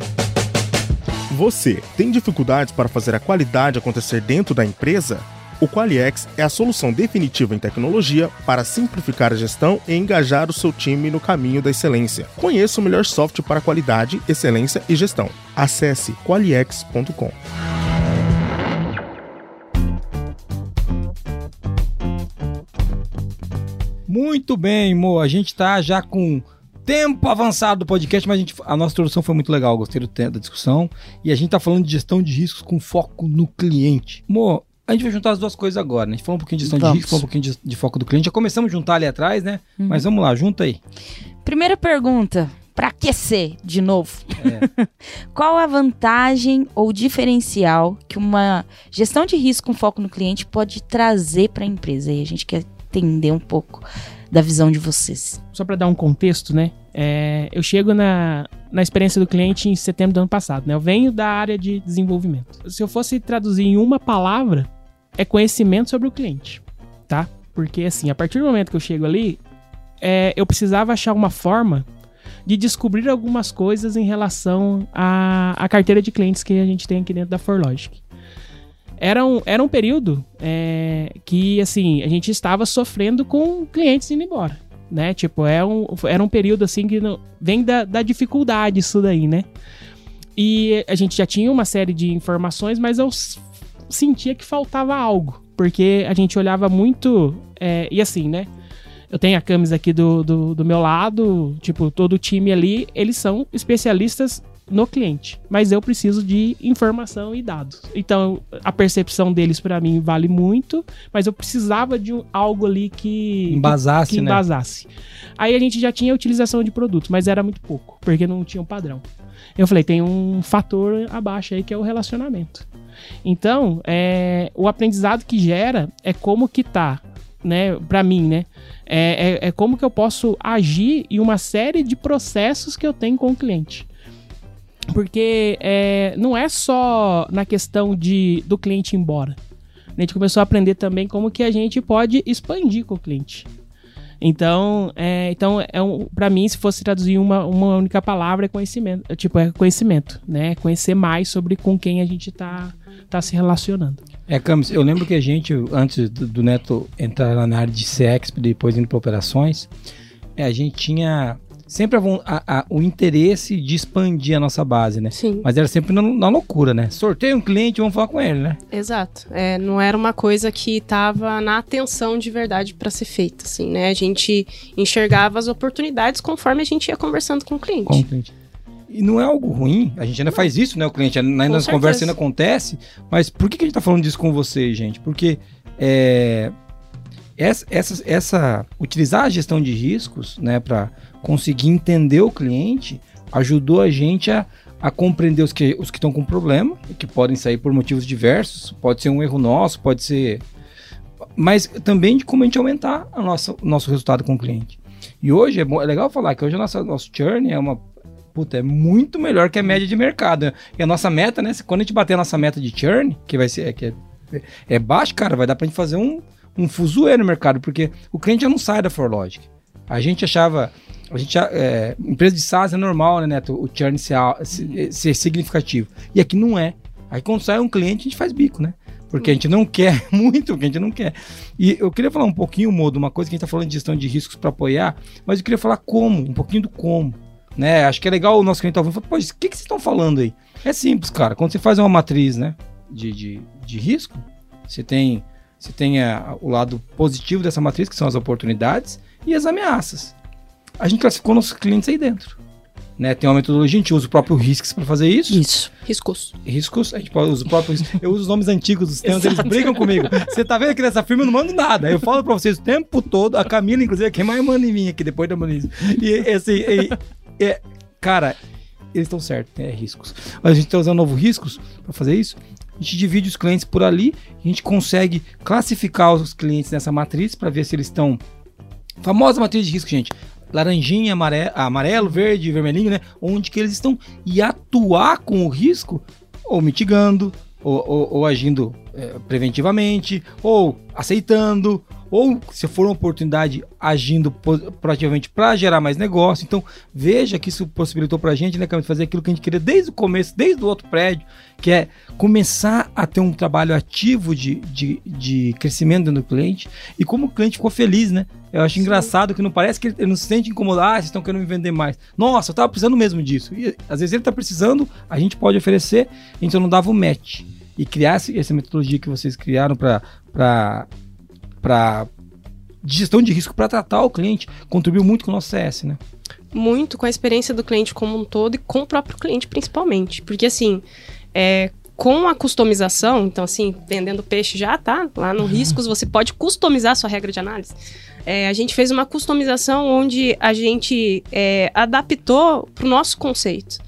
Você tem dificuldades para fazer a qualidade acontecer dentro da empresa? O Qualiex é a solução definitiva em tecnologia para simplificar a gestão e engajar o seu time no caminho da excelência. Conheça o melhor software para qualidade, excelência e gestão. Acesse qualiex.com. Muito bem, Mo. A gente tá já com tempo avançado do podcast, mas a, gente- a nossa introdução foi muito legal. Gostei do da discussão. E a gente tá falando de gestão de riscos com foco no cliente. Mo, a gente vai juntar as duas coisas agora, né? A gente falou um pouquinho de gestão Vamos. de falou um pouquinho de, de foco do cliente. Já começamos a juntar ali atrás, né? Mas vamos lá, junta aí. Primeira pergunta, pra aquecer de novo. É. (laughs) Qual a vantagem ou diferencial que uma gestão de risco com foco no cliente pode trazer para a empresa? E a gente quer entender um pouco da visão de vocês. Só para dar um contexto, né? é, eu chego na, na experiência do cliente em setembro do ano passado, né? Eu venho da área de desenvolvimento. Se eu fosse traduzir em uma palavra, é conhecimento sobre o cliente, tá? Porque, assim, a partir do momento que eu chego ali, é, eu precisava achar uma forma de descobrir algumas coisas em relação à, à carteira de clientes que a gente tem aqui dentro da Forlogic. Era um, era um período é, que, assim, a gente estava sofrendo com clientes indo embora, né? Tipo, é um, era um período, assim, que não- vem da, da dificuldade isso daí, né? E a gente já tinha uma série de informações, mas eu sentia que faltava algo, porque a gente olhava muito, é, e assim, né? Eu tenho a Camis aqui do, do, do meu lado, tipo, todo o time ali, eles são especialistas no cliente, mas eu preciso de informação e dados. Então, a percepção deles para mim vale muito, mas eu precisava de um- algo ali que Embasasse, que né? embasasse. Aí a gente já tinha utilização de produtos, mas era muito pouco, porque não tinha um padrão. Eu falei, tem um fator abaixo aí que é o relacionamento. Então, é, o aprendizado que gera é como que tá, né, para mim, né? É, é, é como que eu posso agir em uma série de processos que eu tenho com o cliente. Porque é, não é só na questão de do cliente ir embora. A gente começou a aprender também como que a gente pode expandir com o cliente. Então, é, então é um, para mim, se fosse traduzir uma, uma única palavra, é conhecimento. É, Tipo, é conhecimento, né? Conhecer mais sobre com quem a gente tá, tá se relacionando. É, Camis, eu lembro que a gente, antes do, do Neto entrar na área de CX, depois indo para operações, é, a gente tinha sempre a a- o interesse de expandir a nossa base, né? Sim, Mas era sempre na, na loucura, né? Sorteio um cliente, vamos falar com ele, né? exato. É, não era uma coisa que tava na atenção de verdade para ser feita, assim, né? A gente enxergava as oportunidades conforme a gente ia conversando com o cliente. Com o cliente. E não é algo ruim, a gente ainda faz isso, né? O cliente ainda nas conversas ainda acontece, mas por que, que a gente tá falando disso com vocês, gente? Porque é, essa, essa, essa- utilizar a gestão de riscos, né, para conseguir entender o cliente, ajudou a gente a, a compreender os que os que estão com problema, que podem sair por motivos diversos, pode ser um erro nosso, pode ser, mas também de como a gente aumentar a nossa, o nosso resultado com o cliente. E hoje é, bom- é legal falar que hoje a nossa nosso churn é uma puta, é muito melhor que a média de mercado. né? E a nossa meta, né, quando a gente bater a nossa meta de churn, que vai ser que é, é baixo, cara, vai dar pra gente fazer um um fuzuê no mercado, porque o cliente já não sai da ForLogic. A gente achava. A gente, é, empresa de SaaS é normal, né, Neto? O churn ser, se- ser significativo. E aqui não é. Aí quando sai um cliente, a gente faz bico, né? Porque a gente não quer (laughs) muito, porque a gente não quer. E eu queria falar um pouquinho, Modo, uma coisa que a gente tá falando de gestão de riscos para apoiar, mas eu queria falar como, um pouquinho do como. Né? Acho que é legal o nosso cliente tá ouvindo. falar, Pô, o que, que vocês estão falando aí? É simples, cara. Quando você faz uma matriz, né, de, de, de risco, você tem, você tem a- o lado positivo dessa matriz, que são as oportunidades, e as ameaças. A gente classificou nossos clientes aí dentro. Né? Tem uma metodologia, a gente usa o próprio risks para fazer isso. Isso. Riscos. Riscos, a gente usar o próprio Eu uso os nomes antigos dos temas, eles brigam comigo. Você tá vendo aqui nessa firma, eu não mando nada. Eu falo pra vocês o tempo todo, a Camila, inclusive, é quem mais manda em mim aqui, depois da Moniz. E assim, e- é, cara, eles estão certos, é riscos. Mas a gente tá usando novo riscos para fazer isso. A gente divide os clientes por ali, a gente consegue classificar os clientes nessa matriz para ver se eles estão. Famosa matriz de risco, gente. Laranjinha, amare- amarelo, verde, vermelhinho, né? Onde que eles estão. E atuar com o risco, ou mitigando, ou, ou- ou agindo é, preventivamente, ou aceitando, ou se for uma oportunidade, agindo proativamente para gerar mais negócio. Então, veja que isso possibilitou para a gente, né, Camila, fazer aquilo que a gente queria desde o começo, desde o outro prédio, que é começar a ter um trabalho ativo de, de, de crescimento dentro do cliente. E como o cliente ficou feliz, né? Eu acho engraçado que não parece que ele não se sente incomodado, ah, vocês estão querendo me vender mais. Nossa, eu tava precisando mesmo disso. E às vezes ele tá precisando, a gente pode oferecer, só não dava o match. E criar esse- essa metodologia que vocês criaram para para gestão de risco para tratar o cliente contribuiu muito com o nosso CS, né? muito com a experiência do cliente como um todo e com o próprio cliente principalmente. Porque assim, é, com a customização, então assim, vendendo peixe já tá lá no riscos, você pode customizar a sua regra de análise. É, a gente fez uma customização onde a gente é, adaptou para o nosso conceito.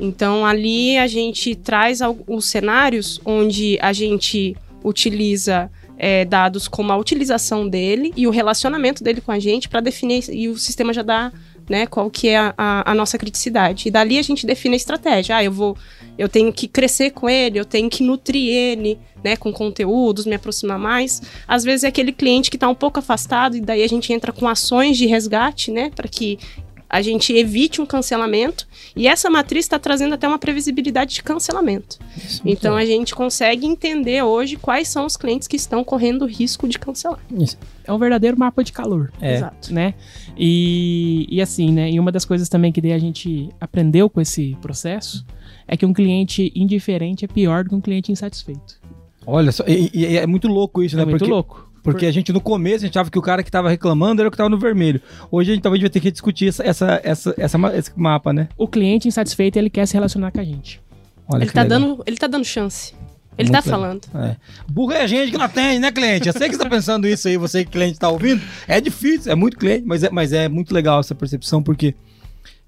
Então ali a gente traz al- os cenários onde a gente utiliza é, dados como a utilização dele e o relacionamento dele com a gente para definir e o sistema já dá né, qual que é a, a- a nossa criticidade. E dali a gente define a estratégia. Ah, eu vou, eu tenho que crescer com ele, eu tenho que nutrir ele, né, com conteúdos, me aproximar mais. Às vezes é aquele cliente que está um pouco afastado e daí a gente entra com ações de resgate, né, para que a gente evite um cancelamento. E essa matriz está trazendo até uma previsibilidade de cancelamento. Então a gente consegue entender hoje quais são os clientes que estão correndo risco de cancelar. É um verdadeiro mapa de calor. É. Exato. né? E, e assim, né? E uma das coisas também que daí a gente aprendeu com esse processo é que um cliente indiferente é pior do que um cliente insatisfeito. Olha só, e, e é muito louco isso, É né? muito porque, louco. Porque a gente no começo a gente achava que o cara que tava reclamando era o que tava no vermelho. Hoje a gente talvez vai ter que discutir essa, essa, essa, essa esse mapa, né? O cliente insatisfeito, ele quer se relacionar com a gente. Olha Ele tá, legal. dando, ele tá dando chance. Ele Muito tá legal. falando. É. Burro é a gente que não atende, né, cliente? Eu sei que você tá pensando isso aí, você que cliente tá ouvindo. É difícil, é muito cliente, mas é, mas é muito legal essa percepção, porque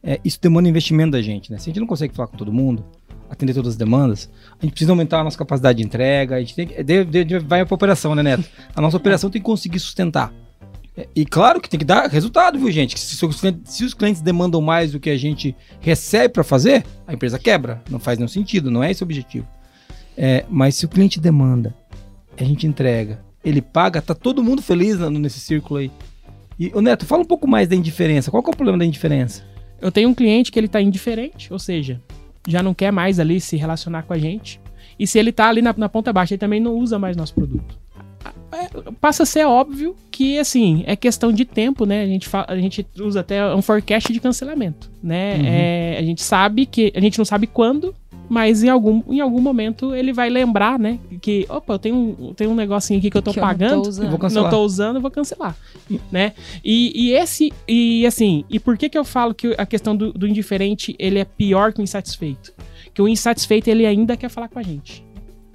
é, isso demanda investimento da gente, né? Se a gente não consegue falar com todo mundo, atender todas as demandas, a gente precisa aumentar a nossa capacidade de entrega, a gente tem que. vai pra operação, né, Neto? A nossa operação tem que conseguir sustentar. É, E claro que tem que dar resultado, viu, gente? Se, os clientes, se os clientes demandam mais do que a gente recebe para fazer, a empresa quebra. Não faz nenhum sentido, não é esse o objetivo. É, mas se o cliente demanda, a gente entrega, ele paga, tá todo mundo feliz nesse círculo aí. E, ô Neto, fala um pouco mais da indiferença. Qual é o problema da indiferença? Eu tenho um cliente que ele tá indiferente, ou seja, já não quer mais ali se relacionar com a gente. E se ele tá ali na, na ponta baixa, ele também não usa mais nosso produto. É, passa a ser óbvio que, assim, é questão de tempo, né? A gente, fa- a gente usa até um forecast de cancelamento, né? Uhum. É, a gente sabe que... A gente não sabe quando mas em algum, em algum momento ele vai lembrar, né? Que, opa, eu tenho um, tenho um negocinho aqui que eu tô Que eu não tô pagando, usando. Eu vou cancelar. não tô usando, eu vou cancelar, né? E, e esse, e assim, e por que que eu falo que a questão do, do indiferente, ele é pior que o insatisfeito? Que o insatisfeito, ele ainda quer falar com a gente.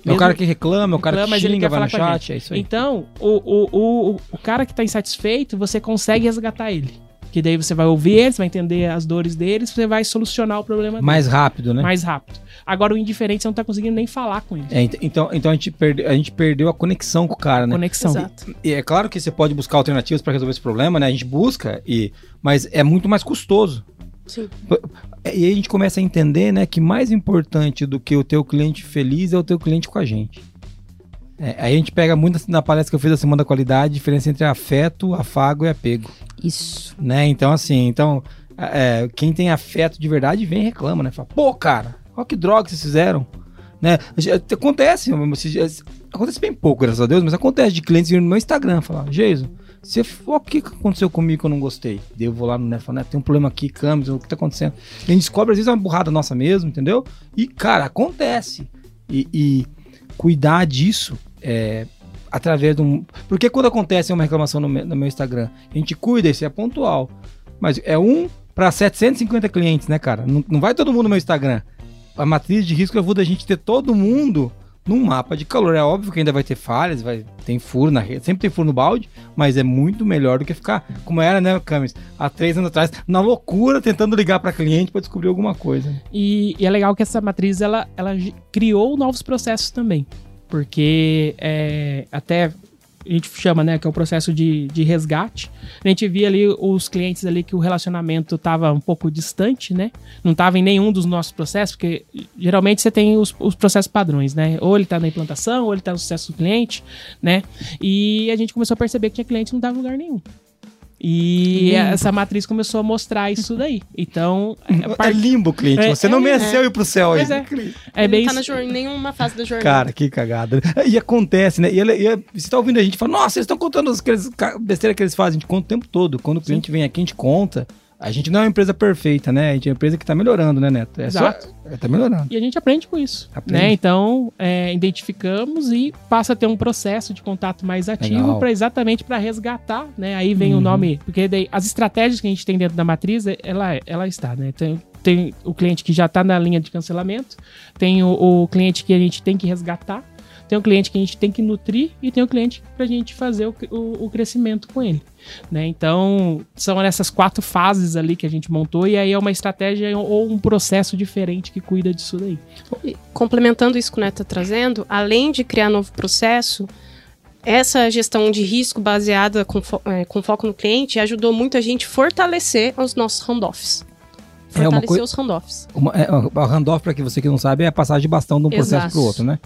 É o cara que reclama, é o cara Reclama, mas que ele xinga, quer vai no chat, é isso aí. Então, o, o, o, o cara que tá insatisfeito, você consegue resgatar ele. Que daí você vai ouvir ele, você vai entender as dores deles, você vai solucionar o problema Mais rápido, né? mais rápido. Agora, o indiferente, você não tá conseguindo nem falar com ele. É, ent- então, então a, gente perde, a gente perdeu a conexão com o cara, né? Conexão. Exato. E é claro que você pode buscar alternativas para resolver esse problema, né? A gente busca, e, mas é muito mais custoso. Sim. E aí a gente começa a entender, né, que mais importante do que o teu cliente feliz é o teu cliente com a gente. É, aí a gente pega muito assim, na palestra que eu fiz da Semana da Qualidade, a diferença entre afeto, afago e apego, Isso. né? Então, assim, então, é, quem tem afeto de verdade vem e reclama, né? Fala, pô, cara, olha que droga que vocês fizeram, né? Acontece, se- acontece bem pouco, graças a Deus, mas acontece de clientes virem no meu Instagram, falar, Geiso, você, o que aconteceu comigo que eu não gostei? Eu vou lá no Neto e falo, Neto, tem um problema aqui, câmeras, o que tá acontecendo? E a gente descobre, às vezes, é uma burrada nossa mesmo, entendeu? E, cara, acontece. E, e cuidar disso é, através de um. Porque quando acontece uma reclamação no meu, no meu Instagram, a gente cuida, isso é pontual. Mas é um para 750 clientes, né, cara? Não, não vai todo mundo no meu Instagram. A matriz de risco ajuda a gente ter todo mundo num mapa de calor. É óbvio que ainda vai ter falhas, vai tem furo na rede, sempre tem furo no balde, mas é muito melhor do que ficar como era, né, Camis? Há três anos atrás, na loucura, tentando ligar para cliente para descobrir alguma coisa. E, e é legal que essa matriz ela, ela criou novos processos também. Porque é, até a gente chama, né, que é o processo de, de resgate. A gente via ali os clientes ali que o relacionamento estava um pouco distante, né? Não estava em nenhum dos nossos processos, porque geralmente você tem os, os processos padrões, né? Ou ele está na implantação, ou ele está no sucesso do cliente, né? E a gente começou a perceber que tinha cliente que não estava em lugar nenhum. E Limbo. essa matriz começou a mostrar isso daí. Então, a É part- limbo, cliente. É, Você não é, mereceu ir pro céu aí. É. é bem não tá na isso. em nenhuma fase da jornada. Cara, que cagada. E acontece, né? E, ele- e você tá ouvindo a gente e fala, nossa, eles estão contando as aqueles ca- besteira que eles fazem. A gente conta o tempo todo. Quando o cliente vem aqui, a gente conta. A gente não é uma empresa perfeita, né? A gente é uma empresa que tá melhorando, né, Neto? É Exato. Só, é, tá melhorando. E a gente aprende com isso. Aprende. Né? Então, é, identificamos e passa a ter um processo de contato mais ativo para exatamente para resgatar, né? Aí vem Uhum. o nome, porque daí as estratégias que a gente tem dentro da matriz, é- ela, ela está, né? Tem, tem o cliente que já está na linha de cancelamento, tem o, o cliente que a gente tem que resgatar, tem o cliente que a gente tem que nutrir e tem o cliente para a gente fazer o, o- o crescimento com ele. Né? Então, são essas quatro fases ali que a gente montou, e aí é uma estratégia ou um processo diferente que cuida disso daí. E complementando isso que o Neto está trazendo, além de criar novo processo, essa gestão de risco baseada com, fo- eh, com foco no cliente ajudou muito a gente fortalecer os nossos handoffs. É uma Fortalecer coi- os handoffs. Uma, é, o handoff, pra que você que não sabe, é a passagem de bastão de um processo Exato. pro outro, né?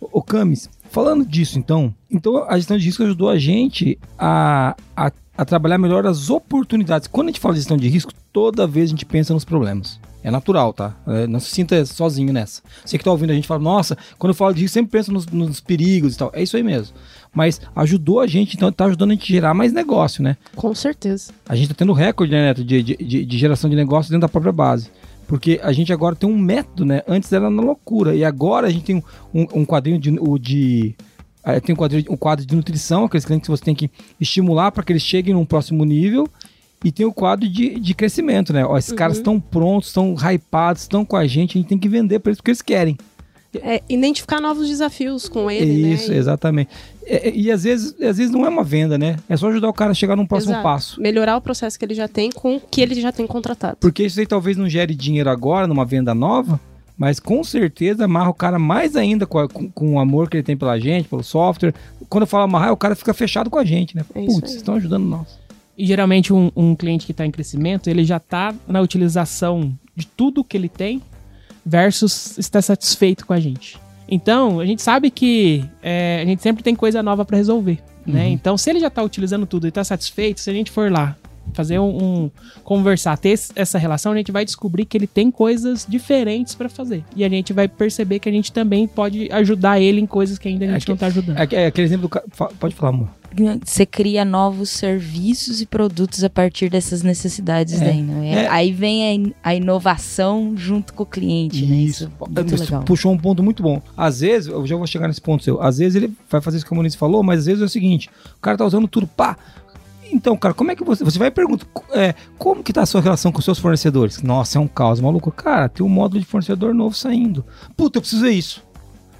O, Camis, falando disso, então, então a gestão de risco ajudou a gente a, a, a trabalhar melhor as oportunidades. Quando a gente fala de gestão de risco, toda vez a gente pensa nos problemas. É natural, tá? É, não se sinta sozinho nessa. Você que tá ouvindo a gente fala, nossa, quando eu falo de risco, sempre penso nos, nos perigos e tal. É isso aí mesmo. Mas ajudou a gente, então tá ajudando a gente a gerar mais negócio, né? Com certeza. A gente tá tendo recorde, né, Neto, de, de, de- geração de negócio dentro da própria base. Porque a gente agora tem um método, né? Antes era na loucura. E agora a gente tem um, um quadrinho de. De eh, tem um quadro, um quadro de nutrição, aqueles clientes que você tem que estimular para que eles cheguem num próximo nível. E tem o quadro de, de crescimento, né? Ó, esses caras estão prontos, estão hypados, estão com a gente, a gente tem que vender para eles porque eles querem. É, identificar novos desafios com ele, Isso, né? Exatamente. É, é, E, às vezes, às vezes não é uma venda, né? É só ajudar o cara a chegar num próximo Exato. passo. Melhorar o processo que ele já tem com o que ele já tem contratado. Porque isso aí talvez não gere dinheiro agora numa venda nova, mas com certeza amarra o cara mais ainda com, a- com- com o amor que ele tem pela gente, pelo software. Quando eu falo amarrar, o cara fica fechado com a gente, né? É Putz, aí. estão ajudando nós. E geralmente um, um cliente que está em crescimento, ele já está na utilização de tudo que ele tem versus está satisfeito com a gente. Então, a gente sabe que é, a gente sempre tem coisa nova para resolver, né? Então, se ele já está utilizando tudo e está satisfeito, se a gente for lá fazer um, um- conversar, ter essa relação, a gente vai descobrir que ele tem coisas diferentes pra fazer. E a gente vai perceber que a gente também pode ajudar ele em coisas que ainda a gente É que- não tá ajudando. É, é aquele exemplo do Pode falar, amor. Você cria novos serviços e produtos a partir dessas necessidades É, daí, não é? é. Aí vem a, in- a inovação junto com o cliente, né? Isso é legal. puxou um ponto muito bom. Às vezes, eu já vou chegar nesse ponto seu. Às vezes ele vai fazer isso que o Maurício falou, mas às vezes é o seguinte: o cara tá usando tudo, pá. Então, cara, como é que você. Você vai perguntar é, como que tá a sua relação com os seus fornecedores? Nossa, é um caos, maluco. Cara, tem um módulo de fornecedor novo saindo. Puta, eu preciso ver isso.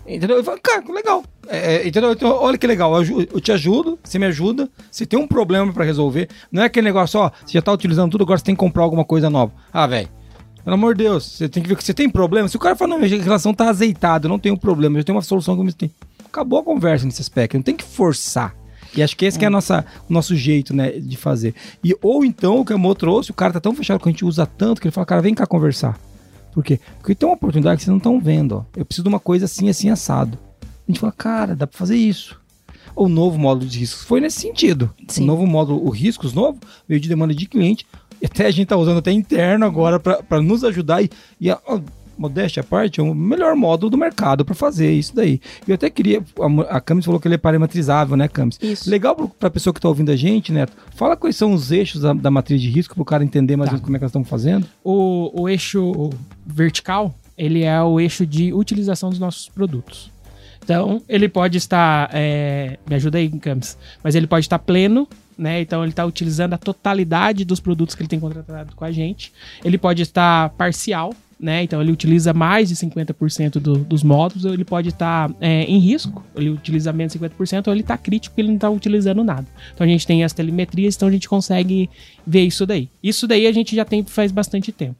Entendeu? Eu falo, cara, legal. É, é, entendeu? Então, olha que legal. Eu, te ajudo, você me ajuda. Se tem um problema pra resolver, não é aquele negócio, ó, você já tá utilizando tudo, agora você tem que comprar alguma coisa nova. Ah, velho. Pelo amor de Deus, você tem que ver que você tem problema. Se o cara fala, não, minha relação tá azeitada, eu não tenho problema, eu tenho uma solução que eu me tenho. Acabou a conversa nesse aspecto, não tem que forçar. E acho que esse que é a nossa, o nosso jeito, né, de fazer. E, ou então, o que a Mo trouxe, o cara tá tão fechado que a gente usa tanto que ele fala, cara, vem cá conversar. Por quê? Porque tem uma oportunidade que vocês não estão vendo, ó. Eu preciso de uma coisa assim, assim, assado. A gente fala, cara, dá pra fazer isso. O novo módulo de riscos foi nesse sentido. Sim. O novo módulo, o riscos novo, veio de demanda de cliente. E até a gente tá usando até interno agora para nos ajudar. E, e a, ó, modéstia à parte, é o melhor módulo do mercado para fazer isso daí. E eu até queria. A, a Camis falou que ele é parametrizável, né, Camis? Isso. Legal pro- pra pessoa que tá ouvindo a gente, Neto. Fala quais são os eixos da, da matriz de risco pro cara entender mais ou menos como é que nós estamos fazendo. O, o eixo vertical, ele é o eixo de utilização dos nossos produtos. Então, ele pode estar. é, me ajuda aí, Camis. Mas ele pode estar pleno, né? Então, ele está utilizando a totalidade dos produtos que ele tem contratado com a gente. Ele pode estar parcial, né? Então, ele utiliza mais de 50% do- dos módulos. Ele pode estar é, em risco, ele utiliza menos de 50%. Ou ele está crítico, ele não está utilizando nada. Então, a gente tem as telemetrias, então a gente consegue ver isso daí. Isso daí a gente já tem faz bastante tempo.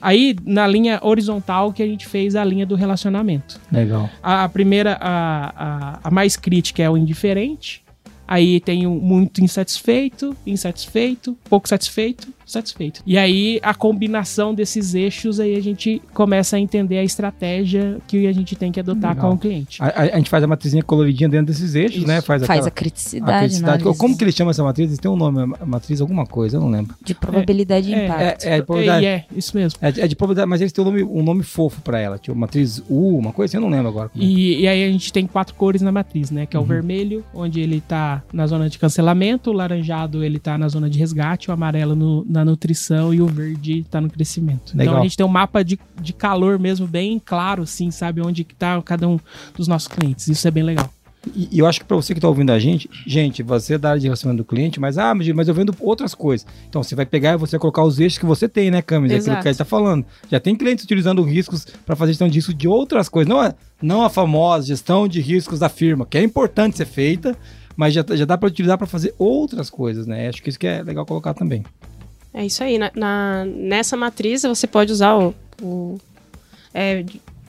Aí, na linha horizontal, que a gente fez a linha do relacionamento. Legal. A, a primeira, a, a, a mais crítica é o indiferente. Aí tem o muito insatisfeito, insatisfeito, pouco satisfeito, satisfeito. E aí a combinação desses eixos aí a gente começa a entender a estratégia que a gente tem que adotar Legal. com o cliente. A, a- a gente faz a matrizinha coloridinha dentro desses eixos, Isso. né? Faz, Faz aquela, a criticidade, a criticidade. análise Como que ele chama essa matriz? Eles têm um nome, matriz alguma coisa, eu não lembro. de probabilidade de É, impacto. É, é, de probabilidade. E é, isso mesmo. É, de- é de probabilidade, mas eles têm um nome, um nome fofo pra ela. Tipo, matriz U, uma coisa assim, eu não lembro agora. como é. E, e aí a gente tem quatro cores na matriz, né? Que Uhum. é o vermelho, onde ele tá na zona de cancelamento, o laranjado ele tá na zona de resgate, o amarelo no- na nutrição e o verde tá no crescimento. Legal. Então a gente tem um mapa de, de calor mesmo bem claro, assim, sabe? Onde que tá cada um dos nossos clientes. Isso é bem legal. E, eu acho que pra você que tá ouvindo a gente, gente, você é da área de relacionamento do cliente, mas, ah, mas eu vendo outras coisas. Então, você vai pegar e você vai colocar os eixos que você tem, né, Camis? É aquilo Exato. que a gente tá falando. Já tem clientes utilizando riscos pra fazer gestão de risco de outras coisas. Não a, não a famosa gestão de riscos da firma, que é importante ser feita, mas já, já dá pra utilizar pra fazer outras coisas, né? Acho que isso que é legal colocar também. É isso aí. Na, na- nessa matriz você pode usar o, o- é,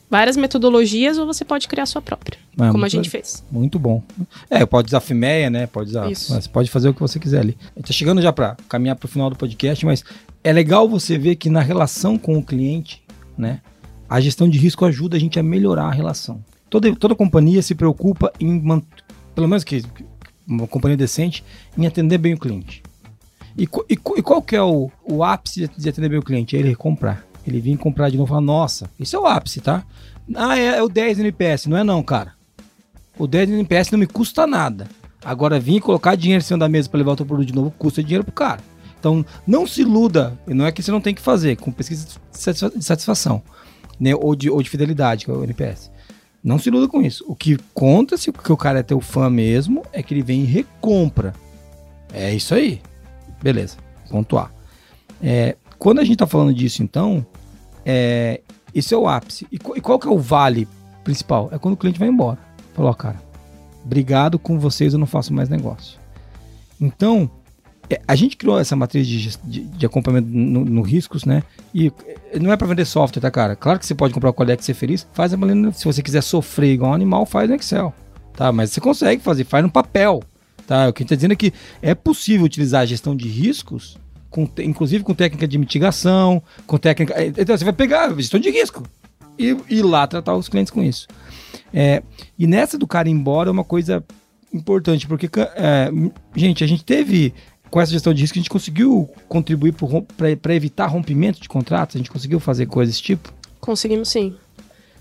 várias metodologias ou você pode criar sua própria, É, como a gente fez. Muito bom. É, pode usar FIMEA, né? Pode usar. Isso. Você pode fazer o que você quiser ali. A gente tá chegando já para caminhar para o final do podcast, mas é legal você ver que na relação com o cliente, né? A gestão de risco ajuda a gente a melhorar a relação. Toda, toda companhia se preocupa em, man- pelo menos que uma companhia decente, em atender bem o cliente. E, e e qual que é o, o ápice de- de atender o cliente? Ele comprar. Ele vir comprar de novo e falar, nossa, isso é o ápice, tá? Ah, é, é o 10 NPS. Não é não, cara. O 10 NPS não me custa nada. Agora, vir colocar dinheiro em cima da mesa para levar o teu produto de novo custa dinheiro pro cara. Então, não se iluda. Não é que você não tem que fazer, com pesquisa de satisfação, né? Ou de, ou de fidelidade, que é o NPS. Não se iluda com isso. O que conta, se o que o cara é teu fã mesmo, é que ele vem e recompra. É isso aí. Beleza. Ponto A. É, quando a gente tá falando disso, então, é, esse é o ápice. E, e qual que é o vale principal? É quando o cliente vai embora. Falou, cara, obrigado com vocês, eu não faço mais negócio. Então, é, a gente criou essa matriz de, de, de acompanhamento no, no riscos, né? E é, não é para vender software, tá, cara? Claro que você pode comprar o Codex e ser feliz. Faz a se você quiser sofrer igual um animal, faz no Excel, tá? Mas você consegue fazer, faz no papel, tá? O que a gente tá dizendo é que é possível utilizar a gestão de riscos, com, inclusive com técnica de mitigação, com técnica... é, Então, você vai pegar gestão de risco e ir lá tratar os clientes com isso. É, e nessa do cara ir embora é uma coisa importante, porque, é, gente, a gente teve com essa gestão de risco, a gente conseguiu contribuir para evitar rompimento de contratos? A gente conseguiu fazer coisas desse tipo? Conseguimos sim.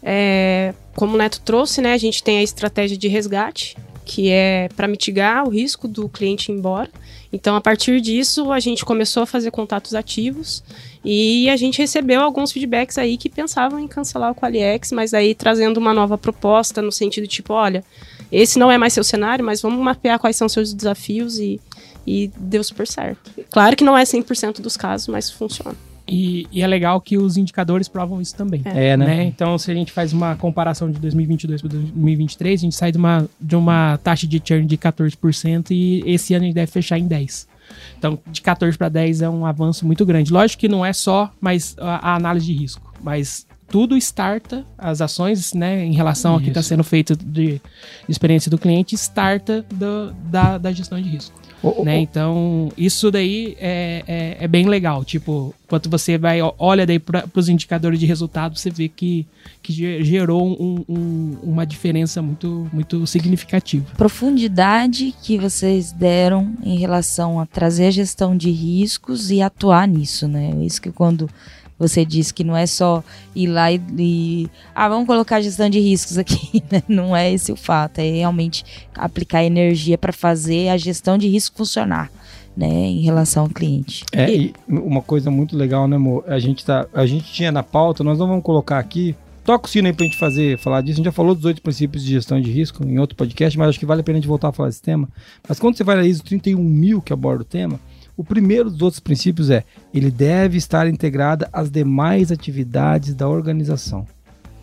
É, como o Neto trouxe, né, a gente tem a estratégia de resgate, que é para mitigar o risco do cliente ir embora. Então, a partir disso, a gente começou a fazer contatos ativos e a gente recebeu alguns feedbacks aí que pensavam em cancelar o Qualiex, mas aí trazendo uma nova proposta no sentido tipo, olha, esse não é mais seu cenário, mas vamos mapear quais são seus desafios e, e deu super certo. Claro que não é 100% dos casos, mas funciona. E, e, é legal que os indicadores provam isso também. É, né? né? Então, se a gente faz uma comparação de 2022 para 2023, a gente sai de uma, de uma taxa de churn de 14% e esse ano a gente deve fechar em 10%. Então, de 14 para 10 é um avanço muito grande. Lógico que não é só mais a, a análise de risco, mas tudo starta, as ações, né, em relação ao que está sendo feito de, experiência do cliente, starta do, da, da gestão de risco. Oh, oh, né? Oh. Então, isso daí é, é, é, bem legal. Tipo, quando você vai, olha daí para os indicadores de resultado, você vê que, que gerou um, um, uma diferença muito, muito significativa. Profundidade que vocês deram em relação a trazer a gestão de riscos e atuar nisso, né? Isso que quando você disse que não é só ir lá e, e ah, vamos colocar gestão de riscos aqui, (laughs) né? Não é esse o fato, é realmente aplicar energia para fazer a gestão de risco funcionar. Né, em relação ao cliente. É, e uma coisa muito legal, né, amor? A gente, tá, a gente tinha na pauta, nós não vamos colocar aqui. Toca o sino aí pra gente fazer, falar disso. A gente já falou dos oito princípios de gestão de risco em outro podcast, mas acho que vale a pena a gente voltar a falar desse tema. Mas quando você vai na ISO 31 mil que aborda o tema, o primeiro dos outros princípios é: ele deve estar integrado às demais atividades da organização.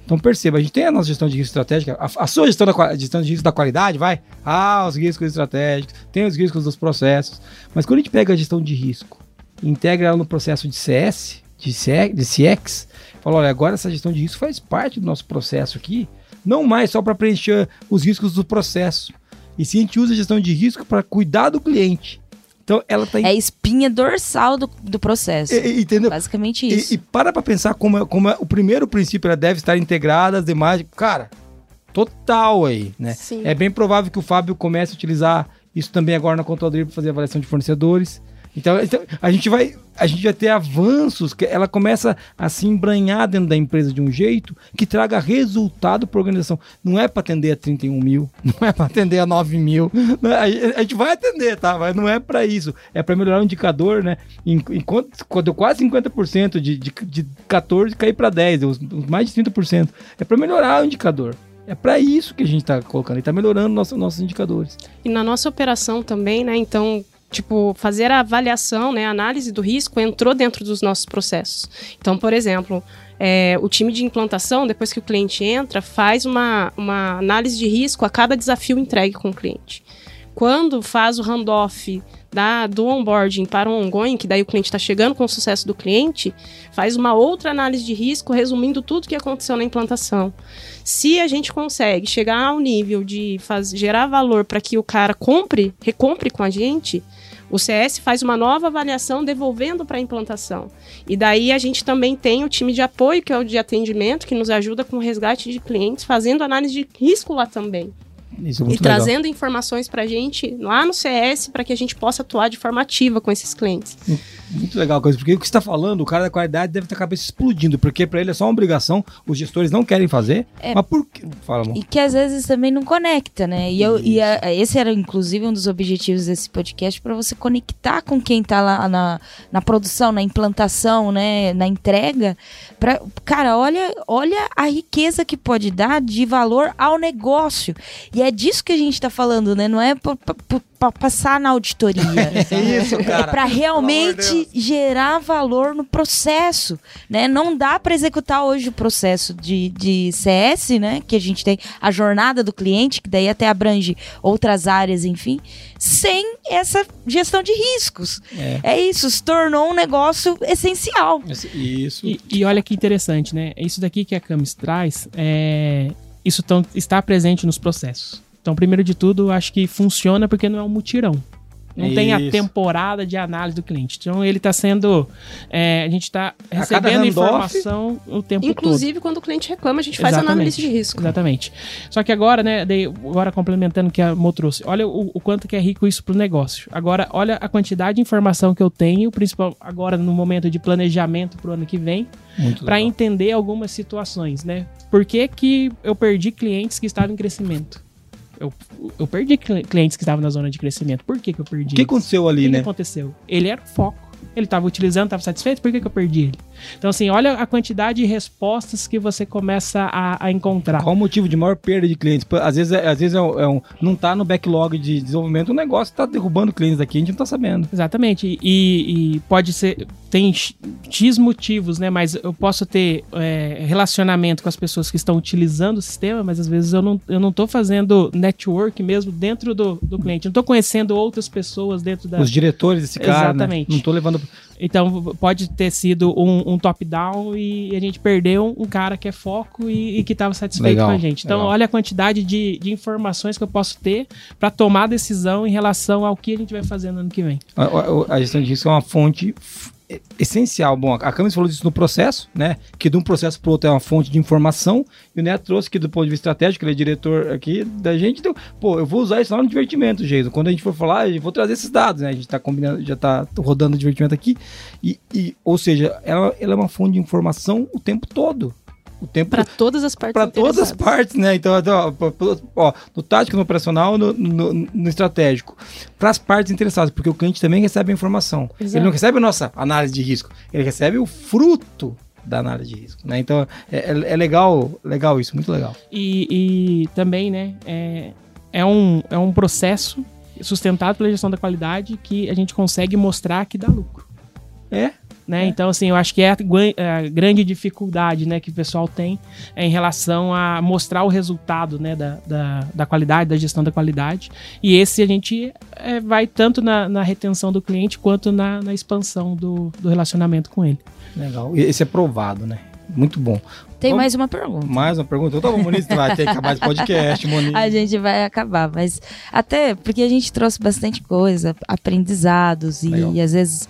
Então perceba, a gente tem a nossa gestão de risco estratégica, a, a sua gestão, da, gestão de risco da qualidade, vai. Ah, os riscos estratégicos, tem os riscos dos processos. Mas quando a gente pega a gestão de risco e integra ela no processo de CS, de, C, de CX, fala, olha, agora essa gestão de risco faz parte do nosso processo aqui, não mais só para preencher os riscos do processo. E sim a gente usa a gestão de risco para cuidar do cliente então ela tá. É a espinha dorsal do, do processo. E, entendeu? Basicamente isso. E, e, para pra pensar como, é, como é, o primeiro princípio ela deve estar integrada às demais. Cara, total aí, né? Sim. É bem provável que o Fábio comece a utilizar isso também agora na controladoria para fazer avaliação de fornecedores. Então, então, a gente vai a gente vai ter avanços que ela começa a se embranhar dentro da empresa de um jeito que traga resultado para a organização. Não é para atender a 31 mil, (laughs) não é para atender a 9 mil. A gente vai atender, tá? Mas não é para isso. É para melhorar o indicador, né? Enquanto quando quase 50% de, de, de 14 cair para 10, mais de 30%. É para melhorar o indicador. É para isso que a gente está colocando está melhorando nosso, nossos indicadores. E na nossa operação também, né? Então, tipo, fazer a avaliação, né, a análise do risco entrou dentro dos nossos processos. Então, por exemplo, é, o time de implantação, depois que o cliente entra, faz uma, uma análise de risco a cada desafio entregue com o cliente. Quando faz o handoff da, do onboarding para um ongoing, que daí o cliente está chegando com o sucesso do cliente, faz uma outra análise de risco, resumindo tudo que aconteceu na implantação. Se a gente consegue chegar ao nível de faz, gerar valor para que o cara compre, recompre com a gente, o CS faz uma nova avaliação devolvendo para a implantação. E daí a gente também tem o time de apoio, que é o de atendimento, que nos ajuda com o resgate de clientes, fazendo análise de risco lá também. Isso é muito e legal. trazendo informações para a gente lá no CS para que a gente possa atuar de forma ativa com esses clientes. Muito legal, coisa, porque o que você está falando, o cara da qualidade deve ter a cabeça explodindo, porque para ele é só uma obrigação, os gestores não querem fazer. É, mas por que? Fala, amor. E que às vezes também não conecta, né? E, eu, e a, esse era inclusive um dos objetivos desse podcast para você conectar com quem está lá na, na produção, na implantação, né, na entrega. Pra, cara, olha, olha a riqueza que pode dar de valor ao negócio. E é disso que a gente está falando, né? Não é para passar na auditoria. (laughs) é isso, cara. É para realmente gerar valor no processo, né? Não dá para executar hoje o processo de, de CS, né? Que a gente tem a jornada do cliente, que daí até abrange outras áreas, enfim, sem essa gestão de riscos. É, é isso, se tornou um negócio essencial. Isso. E, e olha que interessante, né? Isso daqui que a Camis traz, é, isso está presente nos processos. Então, primeiro de tudo, acho que funciona porque não é um mutirão. Não tem a Isso. temporada de análise do cliente. Então ele está sendo. é, a gente está recebendo informação o tempo todo. Inclusive, quando o cliente reclama, a gente faz Exatamente. análise de risco. Exatamente. Só que agora, né, agora complementando o que a Mo trouxe, olha o, o quanto que é rico isso pro negócio. Agora, olha a quantidade de informação que eu tenho, principalmente agora no momento de planejamento pro ano que vem, para entender algumas situações, né? Por que, que eu perdi clientes que estavam em crescimento? Eu, eu perdi cli- clientes que estavam na zona de crescimento. Por que, que eu perdi? O que eles? aconteceu O ali, que, que né? aconteceu? Ele era o foco. Ele estava utilizando, estava satisfeito, por que, que eu perdi ele? Então, assim, olha a quantidade de respostas que você começa a, a encontrar. Qual o motivo de maior perda de clientes? Às vezes, é, às vezes é um, é um- não tá no backlog de desenvolvimento, o negócio tá derrubando clientes daqui, a gente não tá sabendo. Exatamente. E, e pode ser. Tem X- motivos, né? Mas eu posso ter é, relacionamento com as pessoas que estão utilizando o sistema, mas às vezes eu não, eu não tô fazendo network mesmo dentro do, do cliente. Eu não tô conhecendo outras pessoas dentro da. Os diretores desse cara, né? Exatamente. Não tô levando... Então pode ter sido um, um top-down e a gente perdeu um cara que é foco e, e que estava satisfeito Legal, com a gente. Então legal. olha a quantidade de, de informações que eu posso ter para tomar decisão em relação ao que a gente vai fazer no ano que vem. A, a- a gestão de risco é uma fonte essencial. Bom, a Camis falou disso no processo, né? Que de um processo para outro é uma fonte de informação. E o Neto trouxe que do ponto de vista estratégico, ele é diretor aqui da gente. Então, pô, eu vou usar isso lá no divertimento, Jason. Quando a gente for falar, eu vou trazer esses dados, né? A gente tá combinando, já tá rodando o divertimento aqui. E, e- ou seja, ela, ela é uma fonte de informação o tempo todo. O tempo Para todas as partes para todas as partes, né? Então, ó, ó, no tático, no operacional, no, no, no estratégico. Para as partes interessadas, porque o cliente também recebe a informação. Exato. Ele não recebe a nossa análise de risco, ele recebe o fruto da análise de risco, né? Então, é, é- é legal, legal isso, muito legal. E, e também, né, é, é, um, é um processo sustentado pela gestão da qualidade que a gente consegue mostrar que dá lucro. É, Né? Então, assim, eu acho que é a, gua- a grande dificuldade né, que o pessoal tem é em relação a mostrar o resultado né, da, da, da qualidade, da gestão da qualidade. E esse a gente é, vai tanto na, na retenção do cliente quanto na, na expansão do, do relacionamento com ele. legal. Esse é provado, né? Muito bom. Tem Vamos- mais uma pergunta. Mais uma pergunta? Então, tá bom, Moniz, vai ter que acabar esse podcast, (laughs) Moniz. A gente vai acabar, mas até porque a gente trouxe bastante coisa, aprendizados e às vezes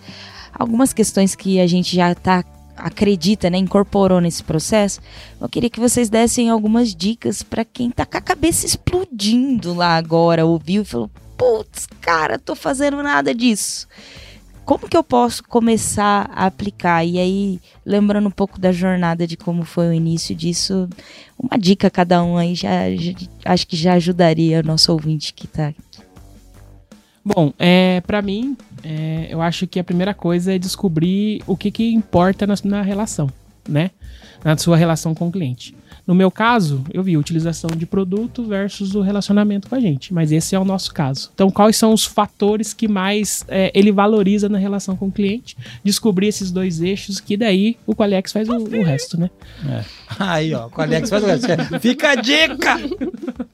algumas questões que a gente já tá acredita, né, incorporou nesse processo. Eu queria que vocês dessem algumas dicas para quem tá com a cabeça explodindo lá agora, ouviu e falou: "Putz, cara, tô fazendo nada disso". Como que eu posso começar a aplicar? E aí, lembrando um pouco da jornada de como foi o início disso, uma dica cada um aí já, já- acho que já ajudaria o nosso ouvinte que tá Bom, é, para mim, é, eu acho que a primeira coisa é descobrir o que, que importa na, na relação, né? Na sua relação com o cliente. No meu caso, eu vi utilização de produto versus o relacionamento com a gente, mas esse é o nosso caso. Então, quais são os fatores que mais é, ele valoriza na relação com o cliente? Descobrir esses dois eixos, que daí o Qualiex faz o, o resto, né? Aí, ó, com a Alex faz o resto. Fica a dica! (laughs)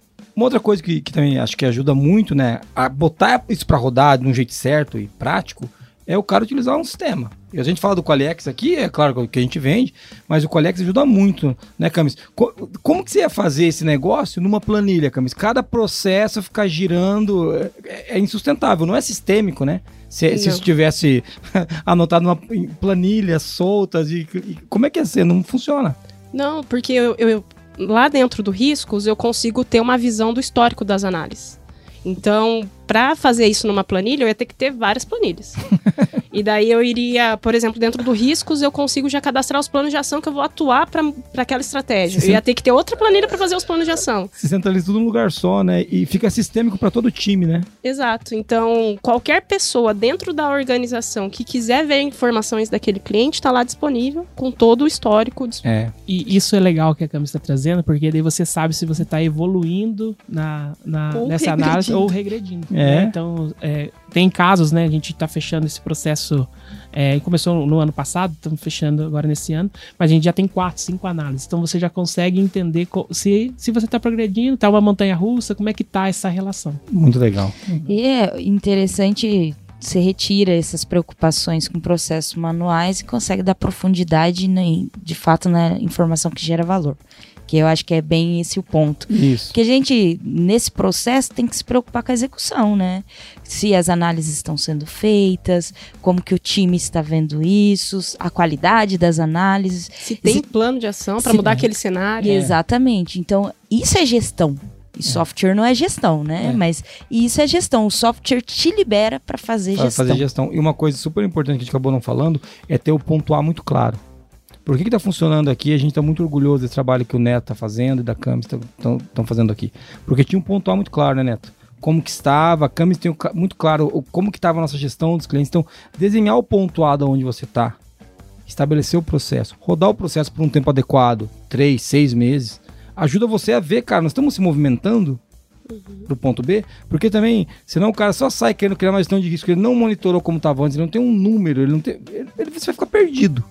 Uma outra coisa que, que também acho que ajuda muito, né, a botar isso pra rodar de um jeito certo e prático, é o cara utilizar um sistema. E a gente fala do Qualiex aqui, é claro que a gente vende, mas o Qualiex ajuda muito, né, Camis? Co- como que você ia fazer esse negócio numa planilha, Camis? Cada processo ficar girando é, é insustentável, não é sistêmico, né? Se, se isso tivesse (laughs) anotado numa soltas, e, e como é que ia ser? Não funciona. Não, porque eu, eu- lá dentro do riscos eu consigo ter uma visão do histórico das análises. Então, para fazer isso numa planilha, eu ia ter que ter várias planilhas. (laughs) e daí eu iria, por exemplo, dentro do riscos, eu consigo já cadastrar os planos de ação que eu vou atuar para aquela estratégia. Eu ia ter que ter outra planilha para fazer os planos de ação. se centraliza tudo num lugar só, né? E fica sistêmico para todo o time, né? Exato. Então, qualquer pessoa dentro da organização que quiser ver informações daquele cliente está lá disponível com todo o histórico. É. E isso é legal que a Camis está trazendo, porque daí você sabe se você está evoluindo na, na- Ou nessa análise regredindo. ou regredindo. É. né? Então, é, tem casos, né? A gente está fechando esse processo, é, começou no ano passado, estamos fechando agora nesse ano, mas a gente já tem quatro, cinco análises. Então você já consegue entender se, se você está progredindo, tá uma montanha russa, como é que tá essa relação. Muito legal. E é interessante, você retira essas preocupações com processos manuais e consegue dar profundidade né, de fato na informação que gera valor. Que eu acho que é bem esse o ponto. Isso. Porque a gente, nesse processo, tem que se preocupar com a execução, né? Se as análises estão sendo feitas, como que o time está vendo isso, a qualidade das análises. Se tem Se- plano de ação para se- mudar aquele cenário. Exatamente. Então, isso é gestão. E software não é gestão, né? É. Mas isso é gestão. O software te libera para fazer Fa- gestão. fazer gestão. E uma coisa super importante que a gente acabou não falando é ter o ponto A muito claro. Por que está funcionando aqui? A gente está muito orgulhoso desse trabalho que o Neto está fazendo e da Camis estão fazendo aqui. Porque tinha um ponto A muito claro, né, Neto? Como que estava, a Camis tem o muito claro o- como que estava a nossa gestão dos clientes. Então, desenhar o ponto A de onde você está, estabelecer o processo, rodar o processo por um tempo adequado, três, seis meses, ajuda você a ver, cara, nós estamos se movimentando pro ponto B, porque também, senão o cara só sai querendo criar uma gestão de risco, ele não monitorou como estava antes, ele não tem um número, ele não tem, ele, ele- você vai ficar perdido.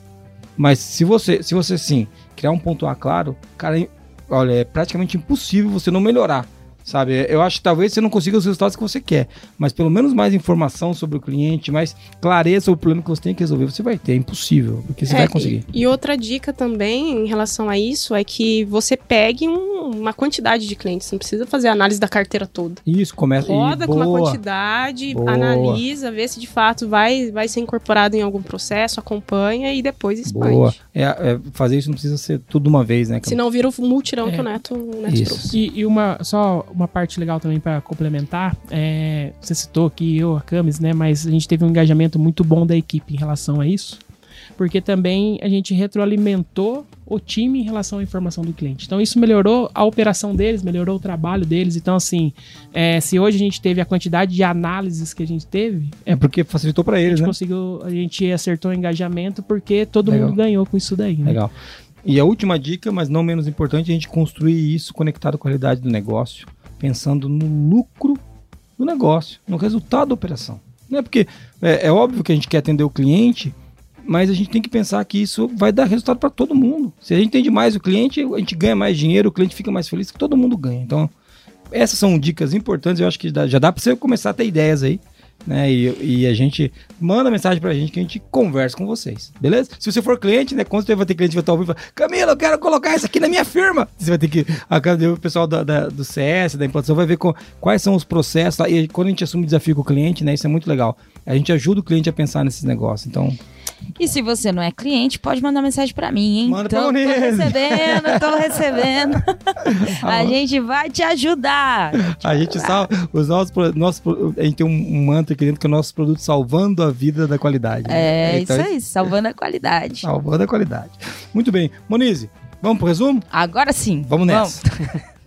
Mas se você, se você sim criar um ponto A claro, cara, olha, é praticamente impossível você não melhorar. Sabe, eu acho que talvez você não consiga os resultados que você quer, mas pelo menos mais informação sobre o cliente, mais clareza sobre o problema que você tem que resolver, você vai ter. É impossível, porque você É, vai conseguir. E, e outra dica também em relação a isso é que você pegue um- uma quantidade de clientes. Não precisa fazer a análise da carteira toda. Isso, começa. Roda e, com uma boa. quantidade, Boa. analisa, vê se de fato vai, vai ser incorporado em algum processo, acompanha e depois expande. Boa. É, é, fazer isso não precisa ser tudo de uma vez, né? Senão vira o multirão É. que o Neto, o Neto Isso. trouxe. E, e uma, só uma parte legal também para complementar, é, você citou aqui eu, a Camis, né? Mas a gente teve um engajamento muito bom da equipe em relação a isso, porque também a gente retroalimentou o time em relação à informação do cliente. Então isso melhorou a operação deles, melhorou o trabalho deles. Então assim, é, se hoje a gente teve a quantidade de análises que a gente teve, É porque facilitou pra a eles, gente né? conseguiu, a gente acertou o engajamento porque todo Legal. mundo ganhou com isso daí. Né? Legal. E a última dica, mas não menos importante, é a gente construir isso conectado com a realidade do negócio, pensando no lucro do negócio, no resultado da operação. Não é porque é, é óbvio que a gente quer atender o cliente, mas a gente tem que pensar que isso vai dar resultado para todo mundo. Se a gente entende mais o cliente, a gente ganha mais dinheiro, o cliente fica mais feliz, que todo mundo ganha. Então, essas são dicas importantes, eu acho que já dá para você começar a ter ideias aí. Né, e, e a gente manda mensagem pra gente que a gente conversa com vocês, beleza? Se você for cliente, né? Quando você vai ter cliente que vai estar ouvindo Camila, eu quero colocar isso aqui na minha firma. Você vai ter que. A, o pessoal da, da- do CS, da implantação, vai ver com- quais são os processos. E quando a gente assume desafio com o cliente, né? Isso é muito legal. A gente ajuda o cliente a pensar nesses negócios. Então, E se você não é cliente, pode mandar mensagem pra mim, hein? Manda pra então, tô Muniz. recebendo, tô recebendo. (laughs) a gente vai te ajudar. a gente salva. Os nossos, nossos, a gente tem um, mantra aqui dentro que é o nosso produto salvando a vida da qualidade. né? É Então, isso aí, salvando a qualidade. Salvando a qualidade. Muito bem. Monize, vamos pro resumo? Agora sim. Vamos nessa. (laughs)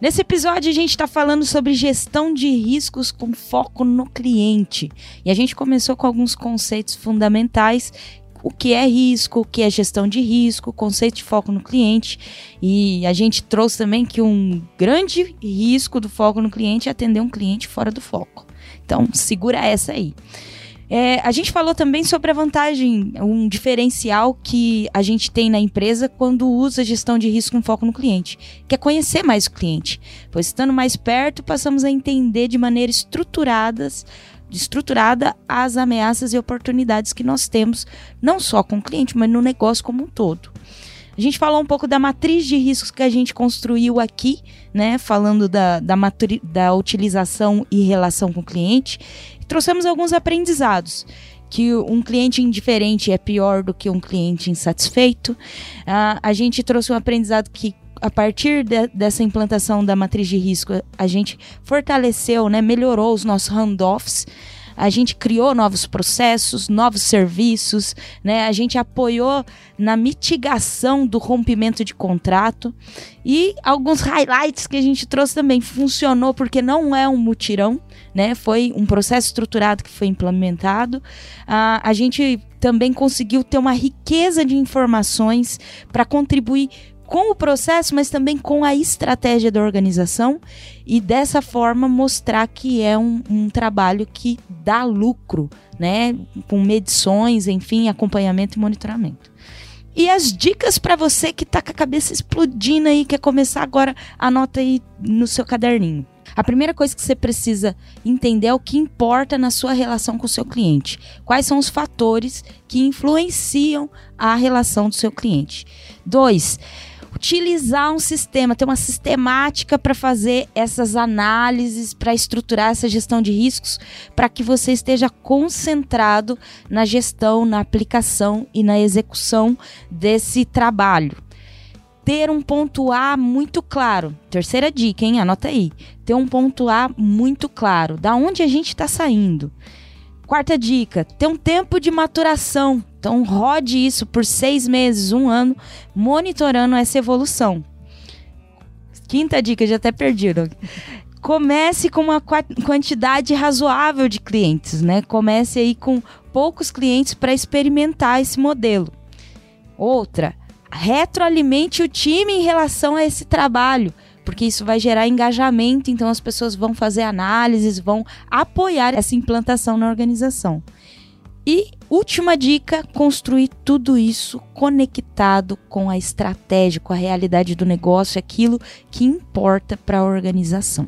Nesse episódio, a gente está falando sobre gestão de riscos com foco no cliente. E a gente começou com alguns conceitos fundamentais. O que é risco, o que é gestão de risco, conceito de foco no cliente. E a gente trouxe também que um grande risco do foco no cliente é atender um cliente fora do foco. Então, segura essa aí. É, a gente falou também sobre a vantagem, um diferencial que a gente tem na empresa quando usa gestão de risco com foco no cliente, que é conhecer mais o cliente. Pois estando mais perto, passamos a entender de maneira estruturadas, estruturada as ameaças e oportunidades que nós temos, não só com o cliente, mas no negócio como um todo. A gente falou um pouco da matriz de riscos que a gente construiu aqui, né? Falando da, da, maturi- da utilização e relação com o cliente. Trouxemos alguns aprendizados. Que um cliente indiferente é pior do que um cliente insatisfeito. Ah, a gente trouxe um aprendizado que, a partir de- dessa implantação da matriz de risco, a gente fortaleceu, né, melhorou os nossos handoffs. A gente criou novos processos, novos serviços, né? A gente apoiou na mitigação do rompimento de contrato e alguns highlights que a gente trouxe também funcionou porque não é um mutirão, né? Foi um processo estruturado que foi implementado. Ah, a gente também conseguiu ter uma riqueza de informações para contribuir com o processo, mas também com a estratégia da organização e dessa forma mostrar que é um, um trabalho que dá lucro, né? Com medições, enfim, acompanhamento e monitoramento. E as dicas para você que tá com a cabeça explodindo aí, quer começar agora, anota aí no seu caderninho. A primeira coisa que você precisa entender é o que importa na sua relação com o seu cliente. Quais são os fatores que influenciam a relação do seu cliente. Dois, utilizar um sistema, ter uma sistemática para fazer essas análises, para estruturar essa gestão de riscos, para que você esteja concentrado na gestão, na aplicação e na execução desse trabalho. Ter um ponto A muito claro. Terceira dica, hein? Anota aí. Ter um ponto A muito claro. Da onde a gente está saindo. Quarta dica: ter um tempo de maturação. Então, rode isso por seis meses, um ano, monitorando essa evolução. Quinta dica, já até perdiram. Comece com uma quantidade razoável de clientes, né? Comece aí com poucos clientes para experimentar esse modelo. Outra, retroalimente o time em relação a esse trabalho, porque isso vai gerar engajamento, então as pessoas vão fazer análises, vão apoiar essa implantação na organização. E última dica: construir tudo isso conectado com a estratégia, com a realidade do negócio, aquilo que importa para a organização.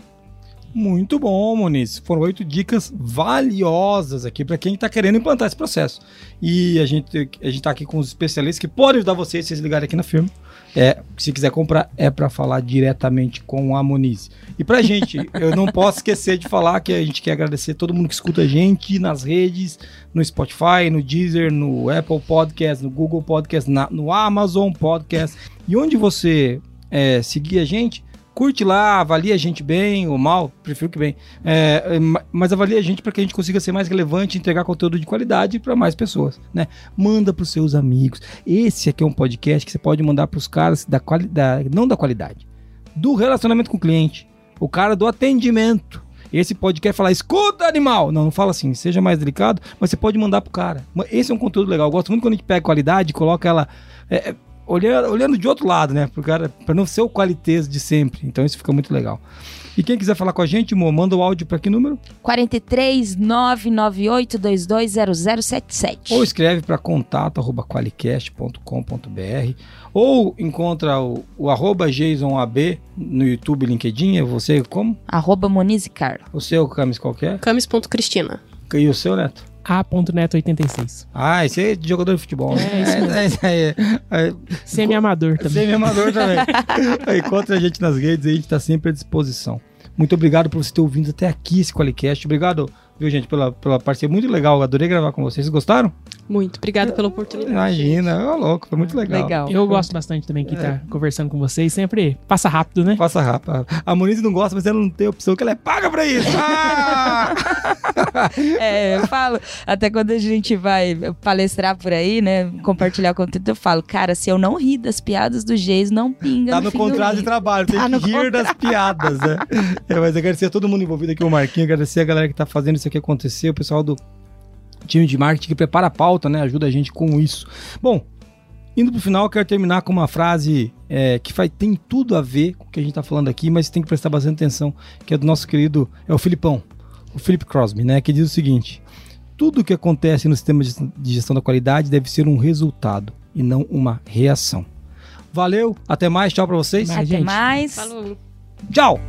Muito bom, Moniz. Foram oito dicas valiosas aqui para quem está querendo implantar esse processo. E a gente a está aqui com os especialistas que podem ajudar vocês, se ligarem aqui na firma. É, se quiser comprar, é para falar diretamente com a Moniz. E para gente, eu não posso esquecer de falar que a gente quer agradecer todo mundo que escuta a gente nas redes, no Spotify, no Deezer, no Apple Podcast, no Google Podcast, na, no Amazon Podcast. E onde você é, seguir a gente, curte lá, avalia a gente bem ou mal, prefiro que bem, é, é mas avalia a gente para que a gente consiga ser mais relevante entregar conteúdo de qualidade para mais pessoas, né? Manda para os seus amigos. Esse aqui é um podcast que você pode mandar para os caras da qualidade, não da qualidade, do relacionamento com o cliente, o cara do atendimento. Esse podcast falar, escuta animal. Não, não fala assim, seja mais delicado, mas você pode mandar pro cara. Esse é um conteúdo legal. Eu gosto muito quando a gente pega qualidade coloca ela. É, olhando, olhando de outro lado, né? Pra não ser o qualitez de sempre. Então isso fica muito legal. E quem quiser falar com a gente, Mo, manda o áudio para que número? 43 998 220077. Ou escreve para contato@qualicast.com.br ou encontra o, o arroba JasonAB no YouTube, LinkedIn, é você como? Arroba Monize Carla. O seu, Camis, qualquer? Camis.cristina. E o seu, Neto? A.neto86. Ah, esse é de jogador de futebol. Né? É, isso é, é, é, Semi-amador também. Semi-amador também. (laughs) Encontre a gente nas redes, a gente está sempre à disposição. Muito obrigado por você ter ouvido até aqui esse Qualicast. Obrigado, viu, gente, pela, pela parceria. Muito legal. Adorei gravar com vocês. Vocês gostaram? Muito. Obrigada pela oportunidade. Imagina. Ô, louco. Foi muito legal. legal. Eu gosto bastante também que tá é. conversando com vocês. Sempre passa rápido, né? Passa rápido. A Moniz não gosta, mas ela não tem opção, que ela é paga pra isso. Ah! (laughs) é, eu falo, até quando a gente vai palestrar por aí, né, compartilhar conteúdo, eu falo, cara, se eu não rir das piadas do Geis, não pinga Tá no, no contrato de trabalho, tem tá que rir contrato. das piadas, né? (laughs) é, mas agradecer a todo mundo envolvido aqui, o Marquinho, agradecer a galera que tá fazendo isso aqui acontecer, o pessoal do time de marketing que prepara a pauta, né, ajuda a gente com isso. Bom, Indo pro final, eu quero terminar com uma frase é, que faz, tem tudo a ver com o que a gente está falando aqui, mas tem que prestar bastante atenção, que é do nosso querido, é o Filipão o Philip Crosby, né, que diz o seguinte: tudo que acontece no sistema de gestão da qualidade deve ser um resultado e não uma reação. Valeu, até mais, tchau para vocês. Até gente. mais. Falou. Tchau.